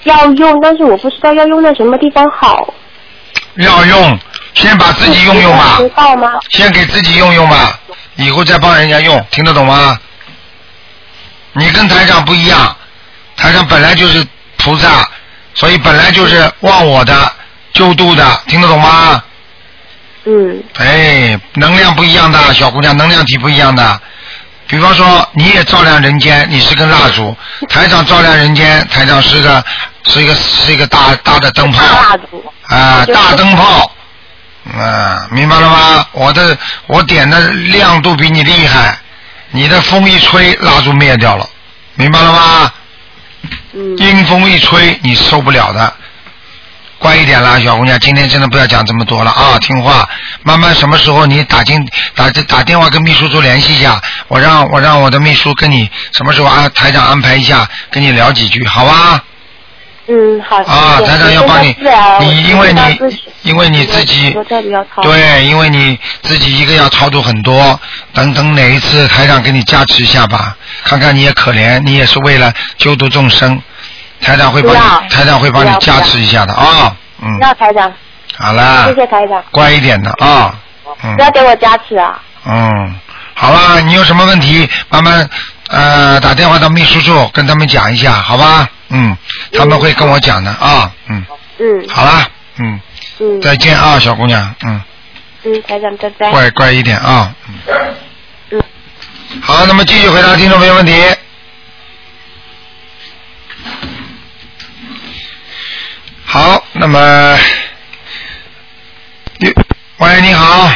S6: 要用，但是我不知道要用在什么地方好。
S1: 要用，先把自己用用吧，
S6: 知道吗？
S1: 先给自己用用吧，以后再帮人家用，听得懂吗？你跟台长不一样，台长本来就是菩萨，所以本来就是忘我的、救度的，听得懂吗？
S6: 嗯。
S1: 哎，能量不一样的，小姑娘，能量体不一样的。比方说，你也照亮人间，你是根蜡烛；台长照亮人间，台长是个是一个是一个大大的灯泡
S6: 蜡烛。
S1: 啊，
S6: 就是
S1: 大灯泡。啊，明白了吗？我的我点的亮度比你厉害，你的风一吹，蜡烛灭掉了，明白了吗？
S6: 嗯。
S1: 阴风一吹，你受不了的。乖一点啦，小姑娘，今天真的不要讲这么多了啊，听话。慢慢什么时候你打进打打电话跟秘书处联系一下，我让我让我的秘书跟你什么时候啊台长安排一下，跟你聊几句，好吧？
S6: 嗯，好。
S1: 啊，台长要帮你你因为你因为你自己。对，因为你自己一个要操作很多，等等哪一次台长给你加持一下吧，看看你也可怜，你也是为了救度众生，台长会帮你，台长会帮你加持一下的啊，嗯，
S6: 要台长，
S1: 好啦。
S6: 谢，谢台长，
S1: 乖一点的啊，嗯。
S6: 不要给我加持啊。
S1: 嗯，好啦，你有什么问题慢慢呃打电话到秘书处跟他们讲一下，好吧？嗯，他们会跟我讲的啊，嗯，
S6: 嗯。
S1: 好啦，嗯，
S6: 嗯。
S1: 再见啊，小姑娘，嗯。
S6: 嗯，台长拜拜。
S1: 乖乖一点啊。嗯。
S6: 嗯。
S1: 好，那么继续回答听众朋友问题。好，那么，你喂，你好。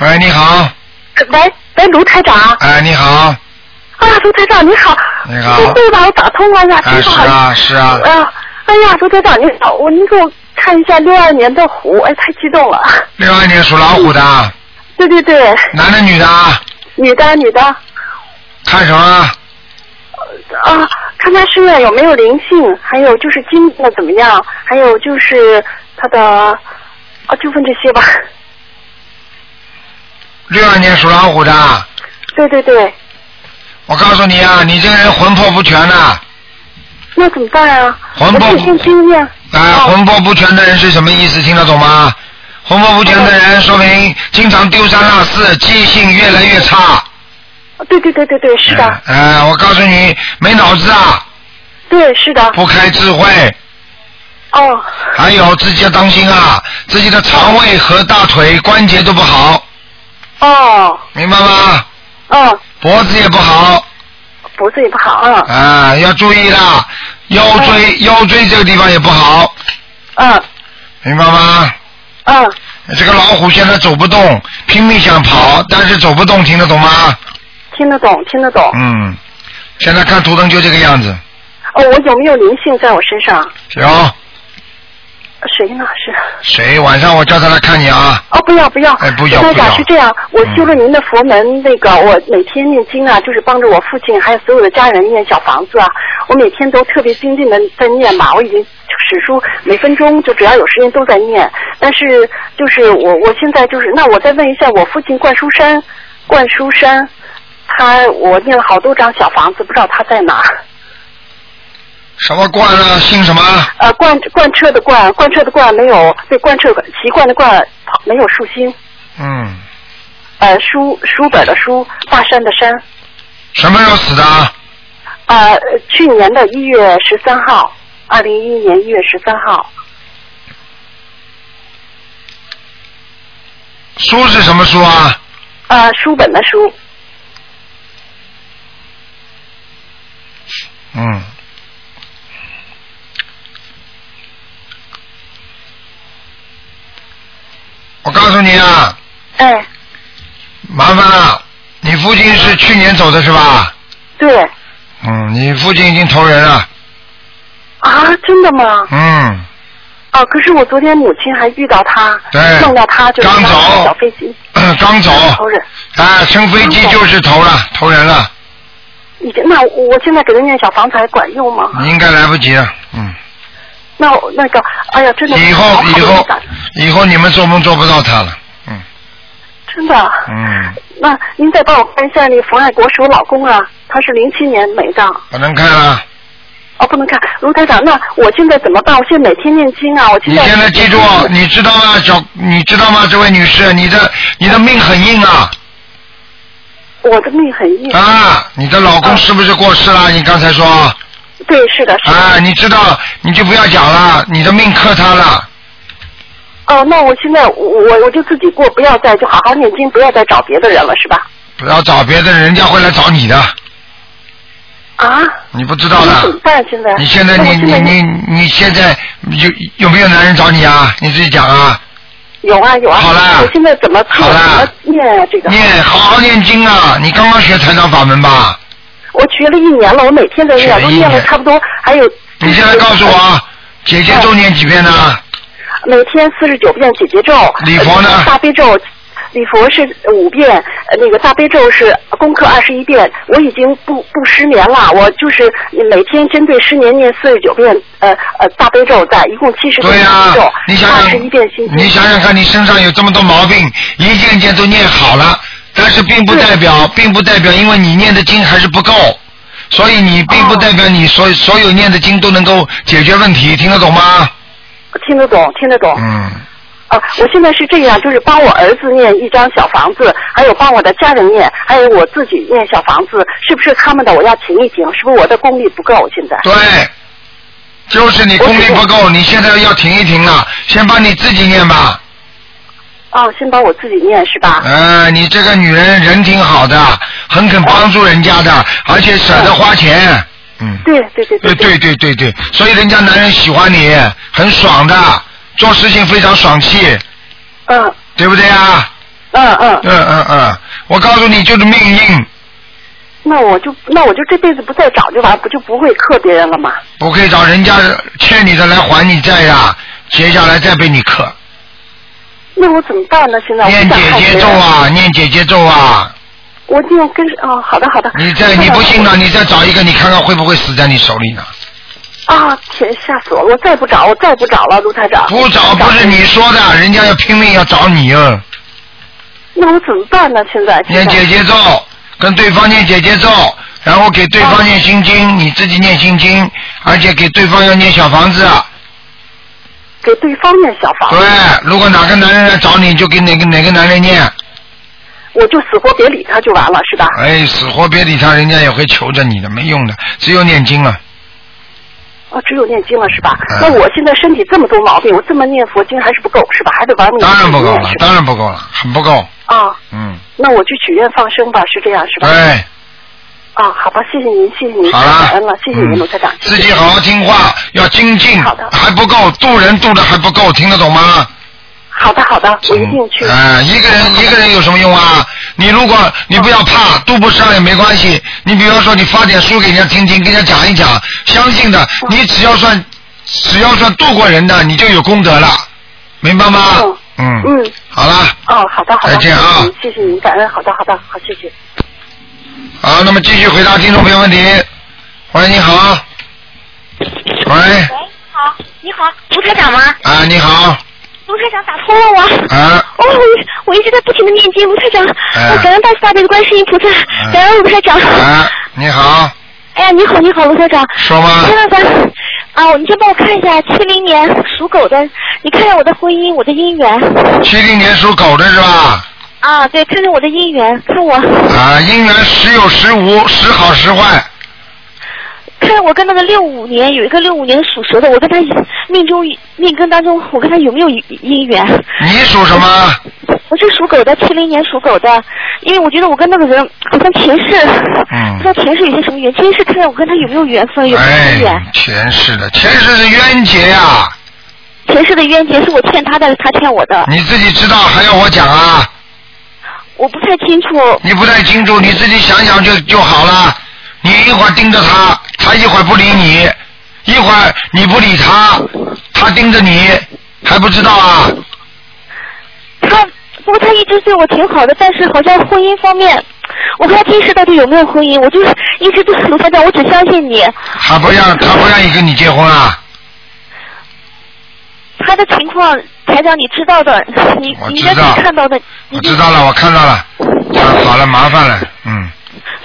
S1: 喂，你好。
S7: 喂喂，卢台长。
S1: 哎，你好。
S7: 啊，卢台长你好。
S1: 你好
S7: 对对吧？我打通了呀，
S1: 啊，是
S7: 挺好。
S1: 啊，是啊。
S7: 哎呀，哎呀，卢台长你好，我你给我看一下六二年的虎，哎，太激动了。
S1: 六二年属老虎的，
S7: 对对对，
S1: 男的女的啊？
S7: 女的女的
S1: 看什么？
S7: 啊，看他身上有没有灵性，还有就是经历的怎么样，还有就是他的，啊，就问这些吧。
S1: 六二年属老虎的。
S7: 对对对，
S1: 我告诉你啊，你这个人魂魄不全呐。
S7: 那怎么办啊？
S1: 魂魄
S7: 自己先经验。
S1: 啊，魂魄不全的人是什么意思？听得懂吗？魂魄不全的人说明经常丢三落四，记性越来越差。
S7: 对对对对对，是的，
S1: 哎、我告诉你，没脑子啊，
S7: 对是的。
S1: 不开智慧，
S7: 哦
S1: 还有自己要当心啊，自己的肠胃和大腿关节都不好，
S7: 哦
S1: 明白吗？
S7: 嗯，
S1: 脖子也不好，
S7: 脖子也不好啊。
S1: 啊，要注意啦，腰椎腰椎这个地方也不好，
S7: 嗯
S1: 明白吗？
S7: 嗯，
S1: 这个老虎现在走不动，拼命想跑，但是走不动，听得懂吗？
S7: 听得懂听得懂。
S1: 嗯，现在看图腾就这个样子，
S7: 哦，我有没有灵性在我身上？
S1: 有
S7: 谁呢？是？
S1: 谁晚上我叫他来看你啊？
S7: 哦，不要不要，
S1: 哎不要
S7: 台
S1: 不要
S7: 长是这样，我修了您的佛门，那个我每天念经啊，就是帮着我父亲还有所有的家人念小房子啊，我每天都特别精进的在念嘛，我已经史书每分钟就只要有时间都在念，但是就是我我现在就是，那我再问一下，我父亲冠书山，冠书山，他我念了好多张小房子，不知道他在哪。
S1: 什么冠啊？姓什么？
S7: 呃，贯贯彻的贯，贯彻的贯没有对贯彻习惯的贯没有竖心，
S1: 嗯，
S7: 呃，书书本的书，大山的山。
S1: 什么时候死的？
S7: 呃，去年的一月十三号，二零一一年一月十三号。
S1: 书是什么书啊？
S7: 呃，书本的书。
S1: 嗯。我告诉你啊，
S7: 哎，
S1: 麻烦了，你父亲是去年走的是吧？
S7: 对。
S1: 嗯，你父亲已经投人了。
S7: 啊，真的吗？
S1: 嗯，
S7: 啊，可是我昨天母亲还遇到他，
S1: 对
S7: 梦到他就是
S1: 刚走
S7: 小飞机，<clears throat>
S1: 刚走。
S7: 投人。
S1: 啊，乘飞机就是投了，投人了，
S7: 已经，那我现在给他念小房子还管用吗？
S1: 你应该来不及了，嗯。
S7: 那我那个，哎呀，真的
S1: 以后以后以后你们做梦做不到他了，嗯
S7: 真的。
S1: 嗯，
S7: 那您再帮我看一下那个冯爱国是我老公啊，他是零七年没的。
S1: 不能看啊。
S7: 哦，不能看，卢台长，那我现在怎么办？我现在每天念经啊，我现在。
S1: 你现在记住，你知道吗，小，你知道吗，这位女士，你的你的命很硬啊
S7: 我的命很硬。
S1: 啊！你的老公是不是过世了？你刚才说
S7: 对，是的，是的。
S1: 啊，你知道你就不要讲了，你的命克他了。
S7: 哦，那我现在我我我就自己过，不要再就好好念经，不要再找别的人了，是吧？
S1: 不要找别的人，人家会来找你的，
S7: 啊？
S1: 你不知道的。
S7: 怎么办？现在？
S1: 你现在你
S7: 现在
S1: 你你你现在有有没有男人找你啊？你自己讲啊！
S7: 有啊有啊。
S1: 好啦
S7: 我现在怎么做？
S1: 好啦
S7: 怎么念啊？这个。
S1: 念好好念经啊！你刚刚学财长法门吧？
S7: 我学了一年了，我每天都念，都念了差不多，还有。
S1: 你现在告诉我，姐姐咒念几遍呢？
S7: 每天四十九遍姐姐咒。
S1: 礼佛呢
S7: 呃大悲咒，礼佛是五遍，呃那个大悲咒是功课二十一遍，我已经不不失眠了。我就是每天针对失眠念四十九遍呃呃大悲咒，在一共七十遍
S1: 对呀、你想
S7: 二十
S1: 想
S7: 一遍心，经。
S1: 你想想看，你身上有这么多毛病，一件件都念好了，但是并不代表，并不代表，因为你念的经还是不够，所以你并不代表你所所有念的经都能够解决问题，听得懂吗？
S7: 听得懂，听得懂。
S1: 嗯，
S7: 啊，我现在是这样，就是帮我儿子念一张小房子，还有帮我的家人念，还有我自己念小房子，是不是他们的我要停一停？是不是我的功力不够？现在
S1: 对，就是你功力不够，你现在要停一停了，先帮你自己念吧。
S7: 哦，先帮我自己念是吧？
S1: 呃，你这个女人人挺好的，很肯帮助人家的，而且舍得花钱。嗯。
S7: 对对对
S1: 对对对对对，所以人家男人喜欢你，很爽的，做事情非常爽气，
S7: 嗯
S1: 对不对啊？
S7: 嗯嗯。
S1: 嗯嗯嗯，我告诉你，就是命硬，
S7: 那我就那我就这辈子不再找就完，不就不会克别人了吗？
S1: 不可以找人家欠你的来还你债呀，接下来再被你克。
S7: 那我怎么办呢？现在我
S1: 念姐姐咒啊，念姐姐咒啊！
S7: 我念跟哦，好的好的。
S1: 你再你不信呢，你再找一个，你看看会不会死在你手里呢？
S7: 啊！天，吓死我了！我再不找，我再不找了，卢台长。
S1: 不找不是你说的，人家要拼命要找你啊！
S7: 那我怎么办呢？现在
S1: 念姐姐咒，跟对方念姐姐咒，然后给对方念心经，你自己念心经，而且给对方要念小房子。
S7: 给对方念小房子。
S1: 对，如果哪个男人来找你，就给哪个哪个男人念。
S7: 我就死活别理他就完了，是吧？
S1: 哎，死活别理他，人家也会求着你的，没用的，只有念经了。
S7: 哦，只有念经了是吧？
S1: 嗯
S7: 那我现在身体这么多毛病，我这么念佛经还是不够是吧？还得玩命
S1: 当然不够了当然不够了，很不够。
S7: 啊，
S1: 嗯，
S7: 那我去许愿放生吧，是这样是吧？
S1: 对，
S7: 啊，好吧，谢谢您，谢谢您，
S1: 好了
S7: 感恩了，谢谢您，
S1: 嗯
S7: 卢台长。
S1: 自己好好听话，要精进，还不够，渡人渡的还不够，听得懂吗？
S7: 好的，好的，我一定去。
S1: 啊、一个人一个人有什么用啊？你如果你不要怕，渡不上也没关系。你比方说，你发点书给人家听听，跟人家讲一讲，相信的，你只要算只要算渡过人的，你就有功德了，明白吗？嗯。
S7: 嗯。
S1: 好了，
S7: 哦，好的，好的，
S1: 再见啊
S7: 谢谢您，谢谢您，感恩，好的，好的，好，谢谢。
S1: 好，那么继续回答听众朋友问题。喂，你好。喂，喂，你
S2: 好，你好，吴台长吗？
S1: 啊，你好，
S2: 卢台长打通了我。
S1: 啊，
S2: 哦，我我一直在不停的念经，卢台长，
S1: 哎
S2: 我感恩大慈大悲的观世音菩萨，感恩卢台长。
S1: 啊，你好，
S2: 哎呀，你好，你好，卢台长。
S1: 说吧
S2: 千万烦啊，你先帮我看一下七零年属狗的，你看看我的婚姻，我的姻缘。
S1: 七零年属狗的是吧？
S2: 啊，对，看看我的姻缘，看我，
S1: 啊，姻缘时有时无，时好时坏。
S2: 我跟那个六五年有一个六五年属蛇的，我跟他命中命根当中，我跟他有没有姻缘？
S1: 你属什么？
S2: 我是属狗的，七零年属狗的，因为我觉得我跟那个人好像前世，
S1: 嗯
S2: 不知道前世有些什么缘，前世看看我跟他有没有缘分，有没有姻缘。
S1: 哎，前世的，前世是冤结呀、
S2: 前世的冤结是我欠他的，他欠我的，
S1: 你自己知道还要我讲啊？
S2: 我不太清楚。
S1: 你不太清楚，你自己想想就就好了。你一会儿盯着他，他一会儿不理你，一会儿你不理他，他盯着你，还不知道啊？
S2: 他不过他一直对我挺好的，但是好像婚姻方面，我不知道今世到底有没有婚姻，我就是一直对卢台长，我只相信你。
S1: 他不让他不愿意跟你结婚啊？
S2: 他的情况，台长你知道的，你你应该可以看到的。
S1: 我知道了，我看到了。啊，好了，麻烦了，嗯，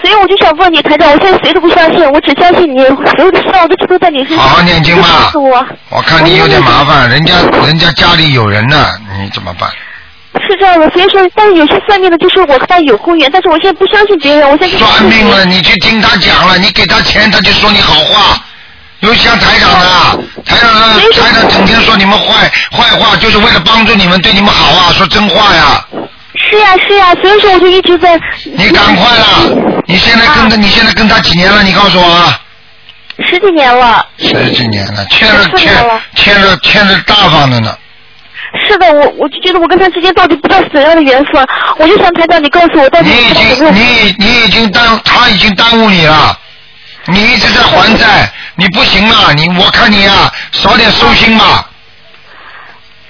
S2: 所以我就想问你，台长，我现在谁都不相信，我只相信你，所有的希望都寄托在你身上。
S1: 好好念经吧
S2: 我。
S1: 我看你有点麻烦，人家人家家里有人呢，你怎么办？
S2: 是这样的，所以说，但是有些算命的就说我和他有婚缘，但是我现在不相信别人，我现在
S1: 算命了，你去听他讲了，你给他钱，他就说你好话。有像台长的，台长的台长整天说你们坏坏话，就是为了帮助你们，对你们好啊，说真话呀。
S2: 是呀是呀，所以说我就一直在。
S1: 你赶快啦，你现在跟他，你现在跟他几年了？你告诉我啊。
S2: 十几年了。
S1: 十几年了，欠了
S2: 十四
S1: 欠
S2: 了
S1: 欠着欠着大方的呢。
S2: 是的，我我就觉得我跟他之间到底不知道怎样的缘分，我就想台长你告诉我到底
S1: 你已经你你已经耽他已经耽误你了，你一直在还债，你不行了，你我看你啊，少点收心吧。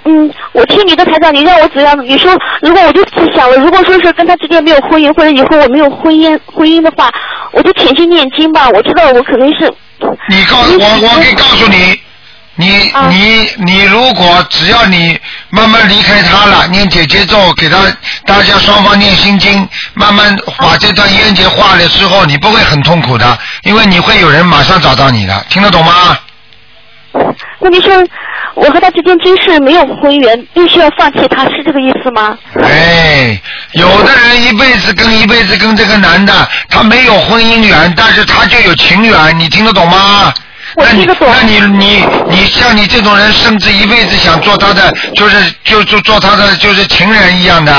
S2: 嗯，我听你的台长，你让我怎样？你说如果我就想了，如果说是跟他之间没有婚姻，或者以后我没有婚姻婚姻的话，我就潜心念经吧。我知道我肯定是。
S1: 你告诉我，我可以告诉你，你
S2: 啊
S1: 你你如果只要你慢慢离开他了，念姐姐咒，给他大家双方念心经，慢慢把这段冤结化了之后，你不会很痛苦的，因为你会有人马上找到你的，听得懂吗？
S2: 那你说我和他之间真是没有婚缘，必须要放弃他，是这个意思吗？
S1: 哎，有的人一辈子跟一辈子跟这个男的，他没有婚姻缘，但是他就有情缘，你听得懂吗？
S2: 我
S1: 那你
S2: 听得懂
S1: 那你你你像你这种人，甚至一辈子想做他的，就是就就做他的就是情人一样的。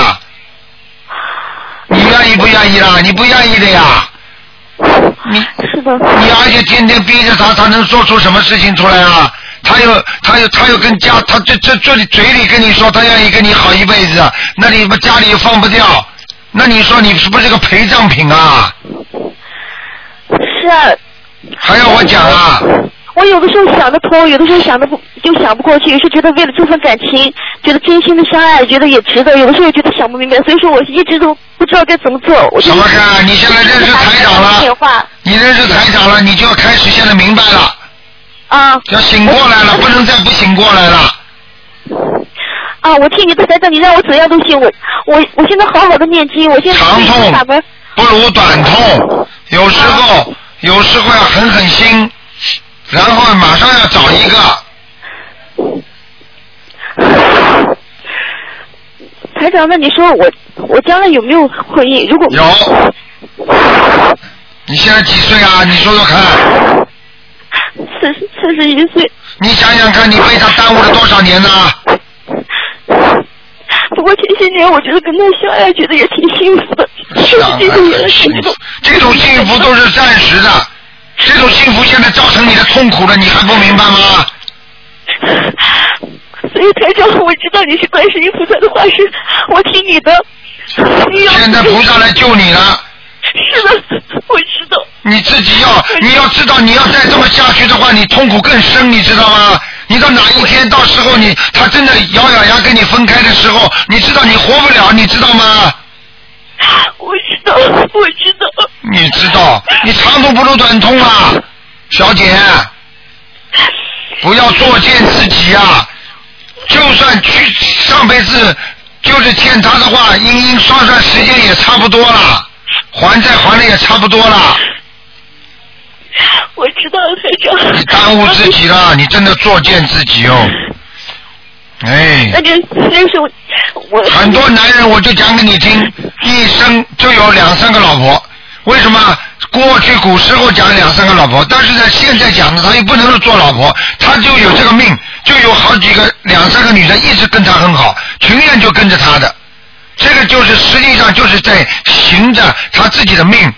S1: 你愿意不愿意啦？你不愿意的呀。你
S2: 是的。
S1: 你而且天天逼着他，他能做出什么事情出来啊？他又他又他又跟家，他这这这里嘴里跟你说他愿意跟你好一辈子，那你们家里又放不掉，那你说你是不是个陪葬品啊？
S2: 是啊。
S1: 还要我讲啊？
S2: 我有的时候想得通，有的时候想的不就想不过去，有时候觉得为了这份感情，觉得真心的相爱，觉得也值得，有的时候又觉得想不明白，所以说我一直都不知道该怎么做。我
S1: 什么看？你现在认识台长了你认识台长了，你就要开始现在明白了，
S2: 啊
S1: 要醒过来了，不能再不醒过来了。
S2: 啊！我听你的台长，你让我怎样都行。我我我现在好好的念经，我现在
S1: 长痛不如短痛，有时候有时候要狠狠心，然后马上要找一个。
S2: 台长，那你说我我将来有没有婚姻？如果
S1: 有，你现在几岁啊？你说说看。
S2: 四十一岁，
S1: 你想想看，你被他耽误了多少年呢？
S2: 不过前些年我觉得跟他相爱，觉得也挺幸福的。
S1: 是啊，
S2: 这种
S1: 幸福，这种幸福都是暂时的，这种幸福现在造成你的痛苦了，你还不明白吗？
S2: 所以台长，我知道你是观世音菩萨的化身，我听你的。
S1: 现在菩萨来救你了。
S2: 是的，我知道。
S1: 你自己要，你要知道，你要再这么下去的话，你痛苦更深，你知道吗？你到哪一天，到时候你他真的咬咬牙跟你分开的时候，你知道你活不了，你知道吗？
S2: 我知道，我知道。
S1: 你知道，你长痛不如短痛啊，小姐，不要作践自己啊！就算去上辈子就是欠他的话，阴阴算算时间也差不多了，还债还的也差不多了。
S2: 我知道，台长。
S1: 你耽误自己了，你真的作践自己哦。哎，
S2: 那就那是我我
S1: 很多男人我就讲给你听，一生就有两三个老婆。为什么？过去古时候讲两三个老婆，但是呢，现在讲的他又不能够做老婆，他就有这个命，就有好几个两三个女的一直跟他很好，情愿就跟着他的。这个就是实际上就是在行着他自己的命。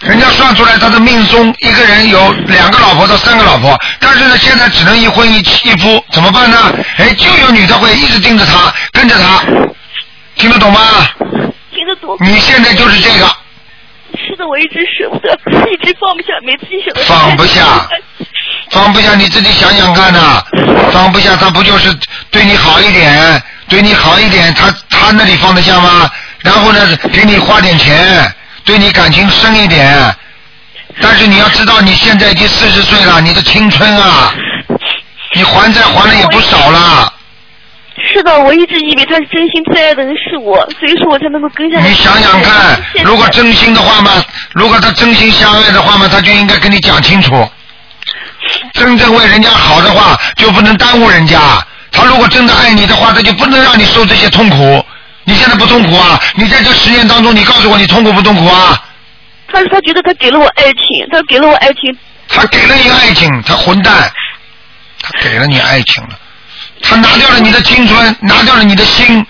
S1: 人家算出来他的命中一个人有两个老婆到三个老婆，但是呢，现在只能一婚一妻一夫，怎么办呢？哎，就有女的会一直盯着他，跟着他，听得懂吗？
S2: 听得懂。
S1: 你现在就是这个，
S2: 是的，我一直舍不得，一直放不下，每次一想到
S1: 放不下，放不下你自己想想看呐、放不下他不就是对你好一点，对你好一点，他他那里放得下吗？然后呢，给你花点钱，对你感情深一点。但是你要知道，你现在已经四十岁了，你的青春啊，你还债还的也不少了。
S2: 是的，我一直以为他是真心最爱的人是我，所以说我才能够跟下来。
S1: 你想想看，如果真心的话嘛，如果他真心相爱的话嘛，他就应该跟你讲清楚。真正为人家好的话，就不能耽误人家。他如果真的爱你的话，他就不能让你受这些痛苦。你现在不痛苦啊？你在这十年当中，你告诉我你痛苦不痛苦啊？
S2: 他他觉得他给了我爱情，他给了我爱情，
S1: 他给了你爱情，他混蛋，他给了你爱情了，他拿掉了你的青春，拿掉了你的心。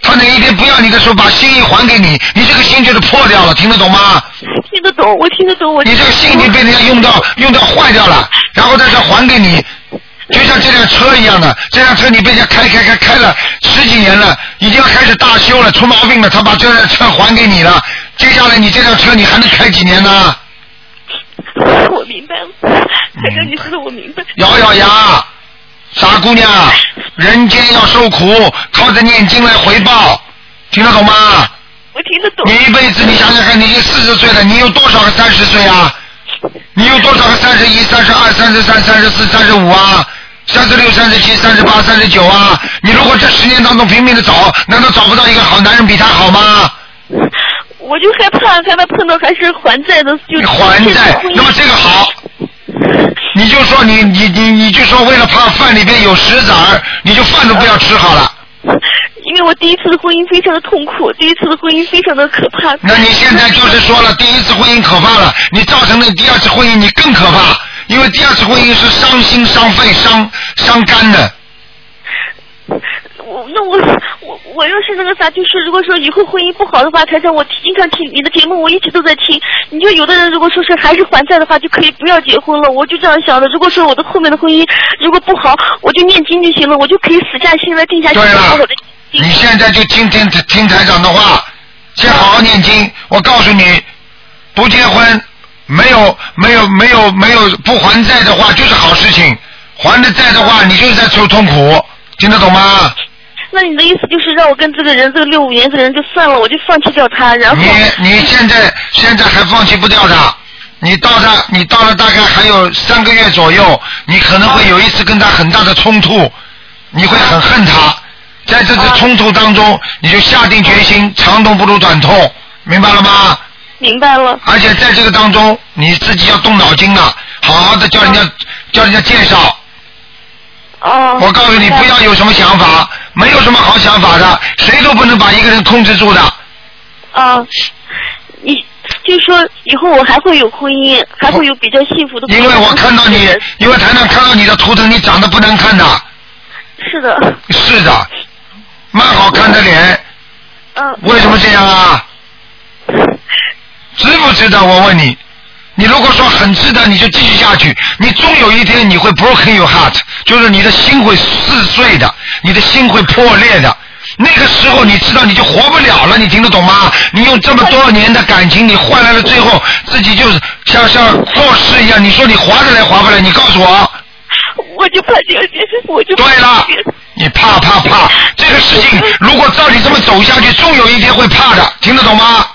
S1: 他哪一天不要你的时候，把心一还给你，你这个心就是破掉了，听得懂吗？
S2: 听得懂，我听得懂，我
S1: 你这个心已经被人家用到，用到坏掉了，然后再再还给你，就像这辆车一样的，这辆车你被人家开开开开了十几年了，已经要开始大修了，出毛病了，他把这辆车还给你了，接下来你这辆车你还能开几年呢？
S2: 我明白了，台长，你说的我明白。
S1: 咬咬牙，傻姑娘，人间要受苦，靠着念经来回报，听得懂吗？
S2: 我听得懂。
S1: 你一辈子，你想想看，你已经四十岁了，你有多少个三十岁啊？你有多少个三十一、三十二、三十三、三十四、三十五啊？三十六、三十七、三十八、三十九啊！你如果这十年当中拼命的找，难道找不到一个好男人比他好吗？<laughs>
S2: 我就害怕，害怕碰到还是还债的，就
S1: 还债，那么这个好，你就说你你你你就说为了怕饭里边有石子儿，你就饭都不要吃好了。<laughs>
S2: 因为我第一次的婚姻非常的痛苦，第一次的婚姻非常的可怕。
S1: 那你现在就是说了，第一次婚姻可怕了，你造成的第二次婚姻你更可怕，因为第二次婚姻是伤心、伤肺、伤伤肝的。
S2: 我那我我我要是那个啥，就是如果说以后婚姻不好的话，台长我经常听你的节目，我一直都在听。你说有的人如果说是还是还债的话，就可以不要结婚了。我就这样想的。如果说我的后面的婚姻如果不好，我就念经就行了，我就可以死下心来定下心来好好的。
S1: 你现在就听听听台长的话，先好好念经。我告诉你，不结婚，没有没有没有没有不还债的话，就是好事情。还的债的话，你就是在受痛苦，听得懂吗？
S2: 那你的意思就是让我跟这个人，这个六五年这个人就算了，我就放弃掉他，然后
S1: 你你现在现在还放弃不掉他，你到他你到了大概还有三个月左右，你可能会有一次跟他很大的冲突，你会很恨他，在这次冲突当中，你就下定决心，长痛不如短痛，明白了吗？
S2: 明白了。
S1: 而且在这个当中，你自己要动脑筋了，好好的叫人家叫人家介绍。
S2: 哦。
S1: 我告诉你，不要有什么想法，没有什么好想法的，谁都不能把一个人控制住的。
S2: 啊，你就说以后我还会有婚姻，还会有比较幸福的。
S1: 因为我看到你，因为台上看到你的图腾，你长得不难看的。
S2: 是的。
S1: 是的，蛮好看的脸。
S2: 嗯。
S1: 为什么这样啊？值不值得？我问你。你如果说很值得，你就继续下去。你终有一天你会 broken your heart，就是你的心会撕碎的，你的心会破裂的。那个时候你知道你就活不了了，你听得懂吗？你用这么多年的感情，你换来了最后自己就是像像做事一样。你说你划得来划不来？你告诉我。
S2: 我就怕这个事情，我就
S1: 对了，你怕怕怕，这个事情如果照你这么走下去，终有一天会怕的，听得懂吗？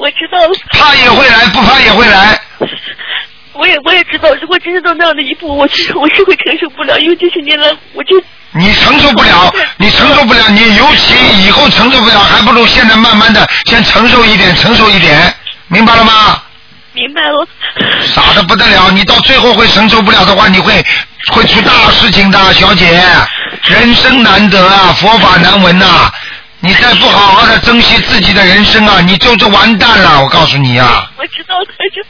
S2: 我我知道了。
S1: 怕也会来，不怕也会来。<laughs>
S2: 我也我也知道，如果真的到那样的一步，我是我是会承受不了，因为这些年来我就。
S1: 你承受不了，你承受不了，你尤其以后承受不了，还不如现在慢慢的先承受一点，承受一点，明白了吗？
S2: 明白了。
S1: 傻的不得了，你到最后会承受不了的话，你会会出大事情的，小姐。人生难得啊，佛法难闻呐、你再不好好的珍惜自己的人生啊，你就是完蛋了，我告诉你啊。
S2: 我知道，他就。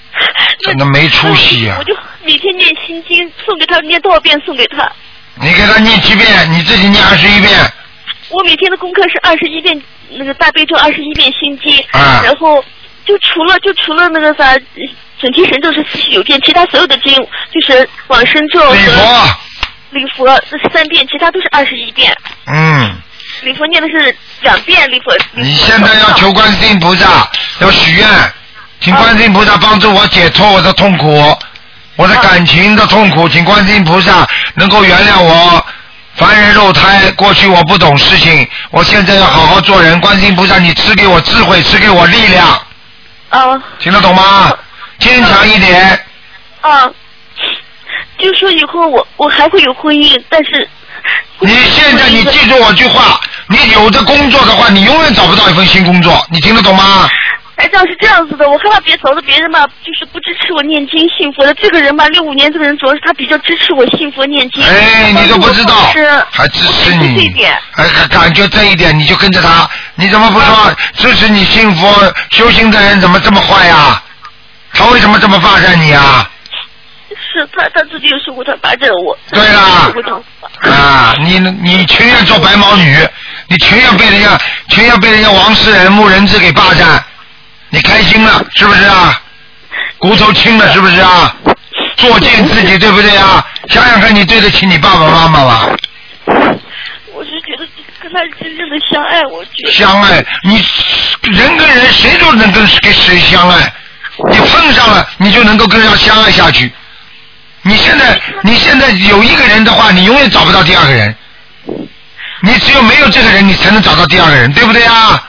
S1: 真的没出息啊
S2: 我！就每天念心经，送给他，念多少遍送给他。
S1: 你给他念几遍，你自己念二十一遍。
S2: 我每天的功课是二十一遍那个大悲咒，二十一遍心经，
S1: 啊
S2: 然后就除了就除了那个啥准提神咒是四十九遍，其他所有的经就是往生咒和
S1: 礼佛，
S2: 礼佛这是三遍，其他都是二十一遍。
S1: 嗯，
S2: 礼佛念的是两遍，礼佛。
S1: 你现在要求观世音菩萨，要许愿，请观世音菩萨帮助我解脱我的痛苦，我的感情的痛苦，请观世音菩萨能够原谅我。凡人肉胎，过去我不懂事情，我现在要好好做人。观世音菩萨，你赐给我智慧，赐给我力量，
S2: 啊
S1: 听得懂吗？坚强一点。
S2: 啊，就说以后我我还会有婚姻，但是 <laughs>
S1: 你现在你记住我句话，你有的工作的话，你永远找不到一份新工作，你听得懂吗？
S2: 哎，这样是这样子的，我害怕别找到别人吧，就是不支持我念经信佛的。这个人吧，六五年这个人主要是他比较支持我信佛念经。
S1: 哎，你都不知道还支持
S2: 这一
S1: 你
S2: 点，
S1: 还还感觉这一点，你就跟着他，你怎么不说支持你信佛修行的人怎么这么坏呀？他为什么这么霸占你啊？
S2: 是他他自己有说过他霸占我。
S1: 对啦啊，你你情愿做白毛女，你情愿被人家情愿被人家王世仁、穆仁智给霸占，你开心了是不是啊？骨头轻了是不是啊？作践自己对不对啊？想想看你对得起你爸爸妈妈吗？
S2: 我是觉得跟他真正的相爱，我觉得。
S1: 相爱，你人跟人谁都能跟跟谁相爱，你碰上了，你就能够跟人家相爱下去。你现在你现在有一个人的话，你永远找不到第二个人。你只有没有这个人，你才能找到第二个人，对不对啊？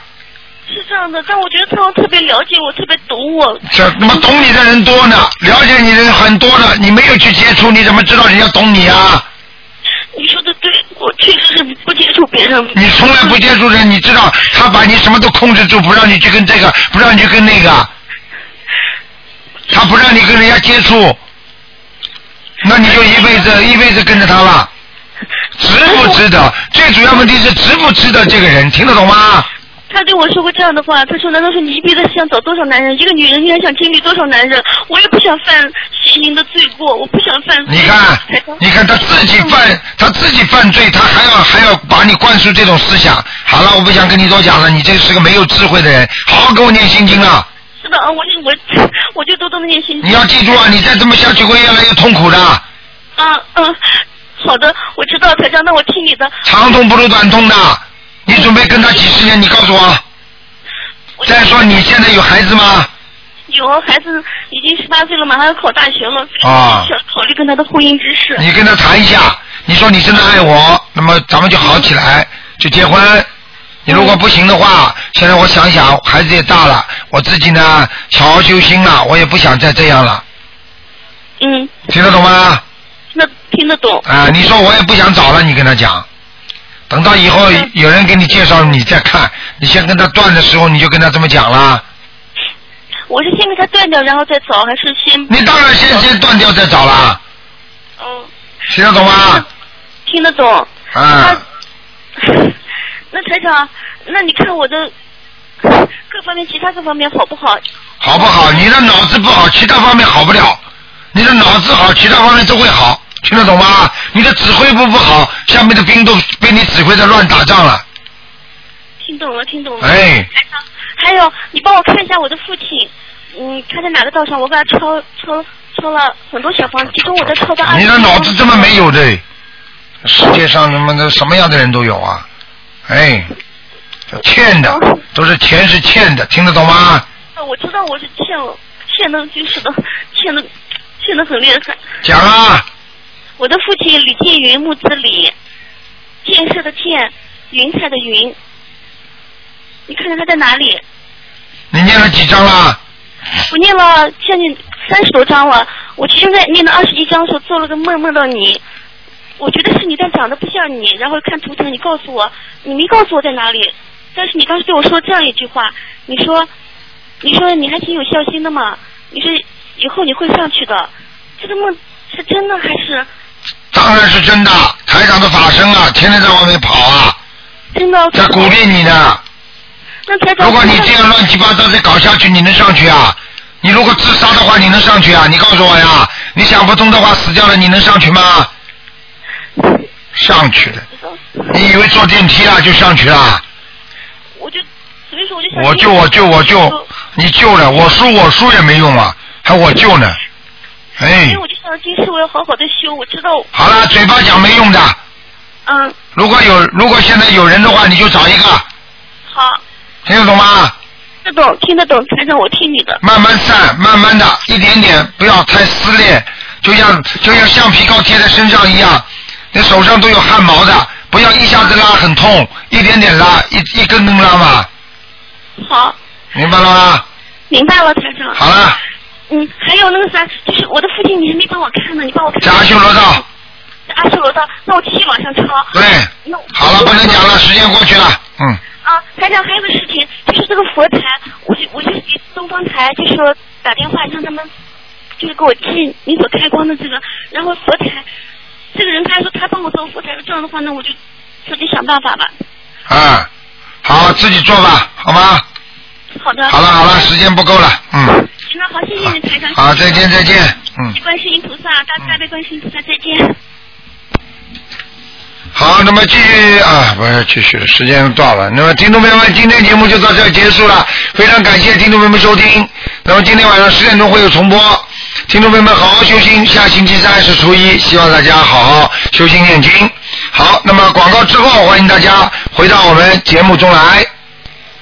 S2: 是这样的，但我觉得他们特别了解我，特别懂我。
S1: 这他妈懂你的人多呢，了解你的人很多呢，你没有去接触，你怎么知道人家懂你啊？
S2: 你说的对，我确实是不接触别人。
S1: 你从来不接触人，你知道他把你什么都控制住，不让你去跟这个，不让你去跟那个，他不让你跟人家接触，那你就一辈子一辈子跟着他了，值不值得？最主要问题是值不值得这个人，听得懂吗？
S2: 他对我说过这样的话，他说：“难道说你一辈子想找多少男人？一个女人，你还想经历多少男人？我也不想犯邪淫的罪过，我不想犯。”
S1: 你看，你看他自己犯，他自己犯罪，他还要还要把你灌输这种思想。好了，我不想跟你多讲了，你这是个没有智慧的人，好好给我念心经啊！
S2: 是的，我就我我就多多那些心经。
S1: 你要记住啊，你再这么下去会越来越痛苦的。
S2: 嗯嗯，好的，我知道，台长，那我听你的。
S1: 长痛不如短痛的，你准备跟他几十年？你告诉我。再说你现在有孩子吗？
S2: 有孩子已经十八岁了，马上要考大学了，
S1: 啊
S2: 想考虑跟他的婚姻之事。
S1: 你跟他谈一下，你说你真的爱我，那么咱们就好起来，就结婚。你如果不行的话，现在我想想，孩子也大了，我自己呢，好好修心了，我也不想再这样了，
S2: 嗯，
S1: 听得懂吗？
S2: 听得听得懂。
S1: 啊，你说我也不想找了，你跟他讲，等到以后有人给你介绍，你再看，你先跟他断的时候，你就跟他这么讲了。
S2: 我是先给他断掉，然后再找，还是先？
S1: 你当然先先断掉再找啦，
S2: 嗯，
S1: 听得懂吗？
S2: 听得懂。
S1: 啊，
S2: 那台长，那你看我的各方面，其他各方面好不好？
S1: 好不好？你的脑子不好，其他方面好不了。你的脑子好，其他方面都会好，听得懂吗？你的指挥部不好，下面的兵都被你指挥的乱打仗了。
S2: 听懂了，听懂了。
S1: 哎
S2: 台长，还有你帮我看一下我的父亲，嗯，他在哪个道上？我给他抄抄抄了很多小房子，其中我在抄到二。
S1: 你的脑子这么没有的，世界上什么的什么样的人都有啊！哎，这欠的都是钱是欠的，听得懂吗？
S2: 啊我知道我是欠了，欠的就是的，欠的欠的很厉害。
S1: 讲啊，
S2: 我的父亲李建云，木子李，建设的建，云彩的云。你看看他在哪里？
S1: 你念了几章了？
S2: 我念了将近三十多章了。我现在念了二十一章的时候，做了个梦，梦到你。我觉得是你，但长得不像你。然后看图腾，你告诉我，你没告诉我在哪里。但是你当时对我说这样一句话，你说，你说你还挺有孝心的嘛。你说以后你会上去的。这个梦是真的还是
S1: 当然是真的，台长的法身啊，天天在外面跑啊，
S2: 真的？
S1: 在鼓励你呢。
S2: 那台长，
S1: 如果你这样乱七八糟的搞下去，你能上去啊？你如果自杀的话，你能上去啊？你告诉我呀！你想不通的话，死掉了，你能上去吗？上去了，你以为坐电梯啊就上去了？
S2: 我就所以说我就想
S1: 我救我救我救，你救了，我输我输也没用啊，还我救呢。哎
S2: 所以，我就想今世我要好好的修，我知道。
S1: 好了，嘴巴讲没用的。
S2: 嗯，
S1: 如果有如果现在有人的话，你就找一个，
S2: 好，
S1: 听得懂吗？
S2: 听得懂，听得懂，台长，我听你的。
S1: 慢慢散，慢慢的，一点点，不要太撕裂，就像就像橡皮膏贴在身上一样，你手上都有汗毛的，不要一下子拉很痛，一点点拉，一一根根拉嘛，
S2: 好，
S1: 明白了吗？
S2: 明白了，台长。
S1: 好了，
S2: 嗯，还有那个啥，就是我的父亲，你还没帮我看呢，你帮我看。
S1: 在阿修罗道。
S2: 在阿修罗道，那我继续往上抄。
S1: 对
S2: 那我
S1: 好了，不能讲了，时间过去了，嗯，
S2: 啊，台长，还有个事情，就是这个佛台，我就我就给东方台，就说打电话让他们，就是给我寄你所开光的这个，然后佛台，这个人他说他帮我做佛台，这样的话那，我就自己想办法吧。
S1: 啊，好，自己做吧，好吗？
S2: 好的。
S1: 好了好了，时间不够了，嗯，
S2: 行了，好，谢谢你，台长。
S1: 好，再见再见，嗯。
S2: 观世音菩萨，大慈大悲观世音菩萨，再见。
S1: 好，那么继续啊，不是继续了，时间到了。那么听众朋友们，今天节目就到这儿结束了，非常感谢听众朋友们收听。那么今天晚上十点钟会有重播，听众朋友们好好修心，下星期三是初一，希望大家好好修心念经。好，那么广告之后，欢迎大家回到我们节目中来。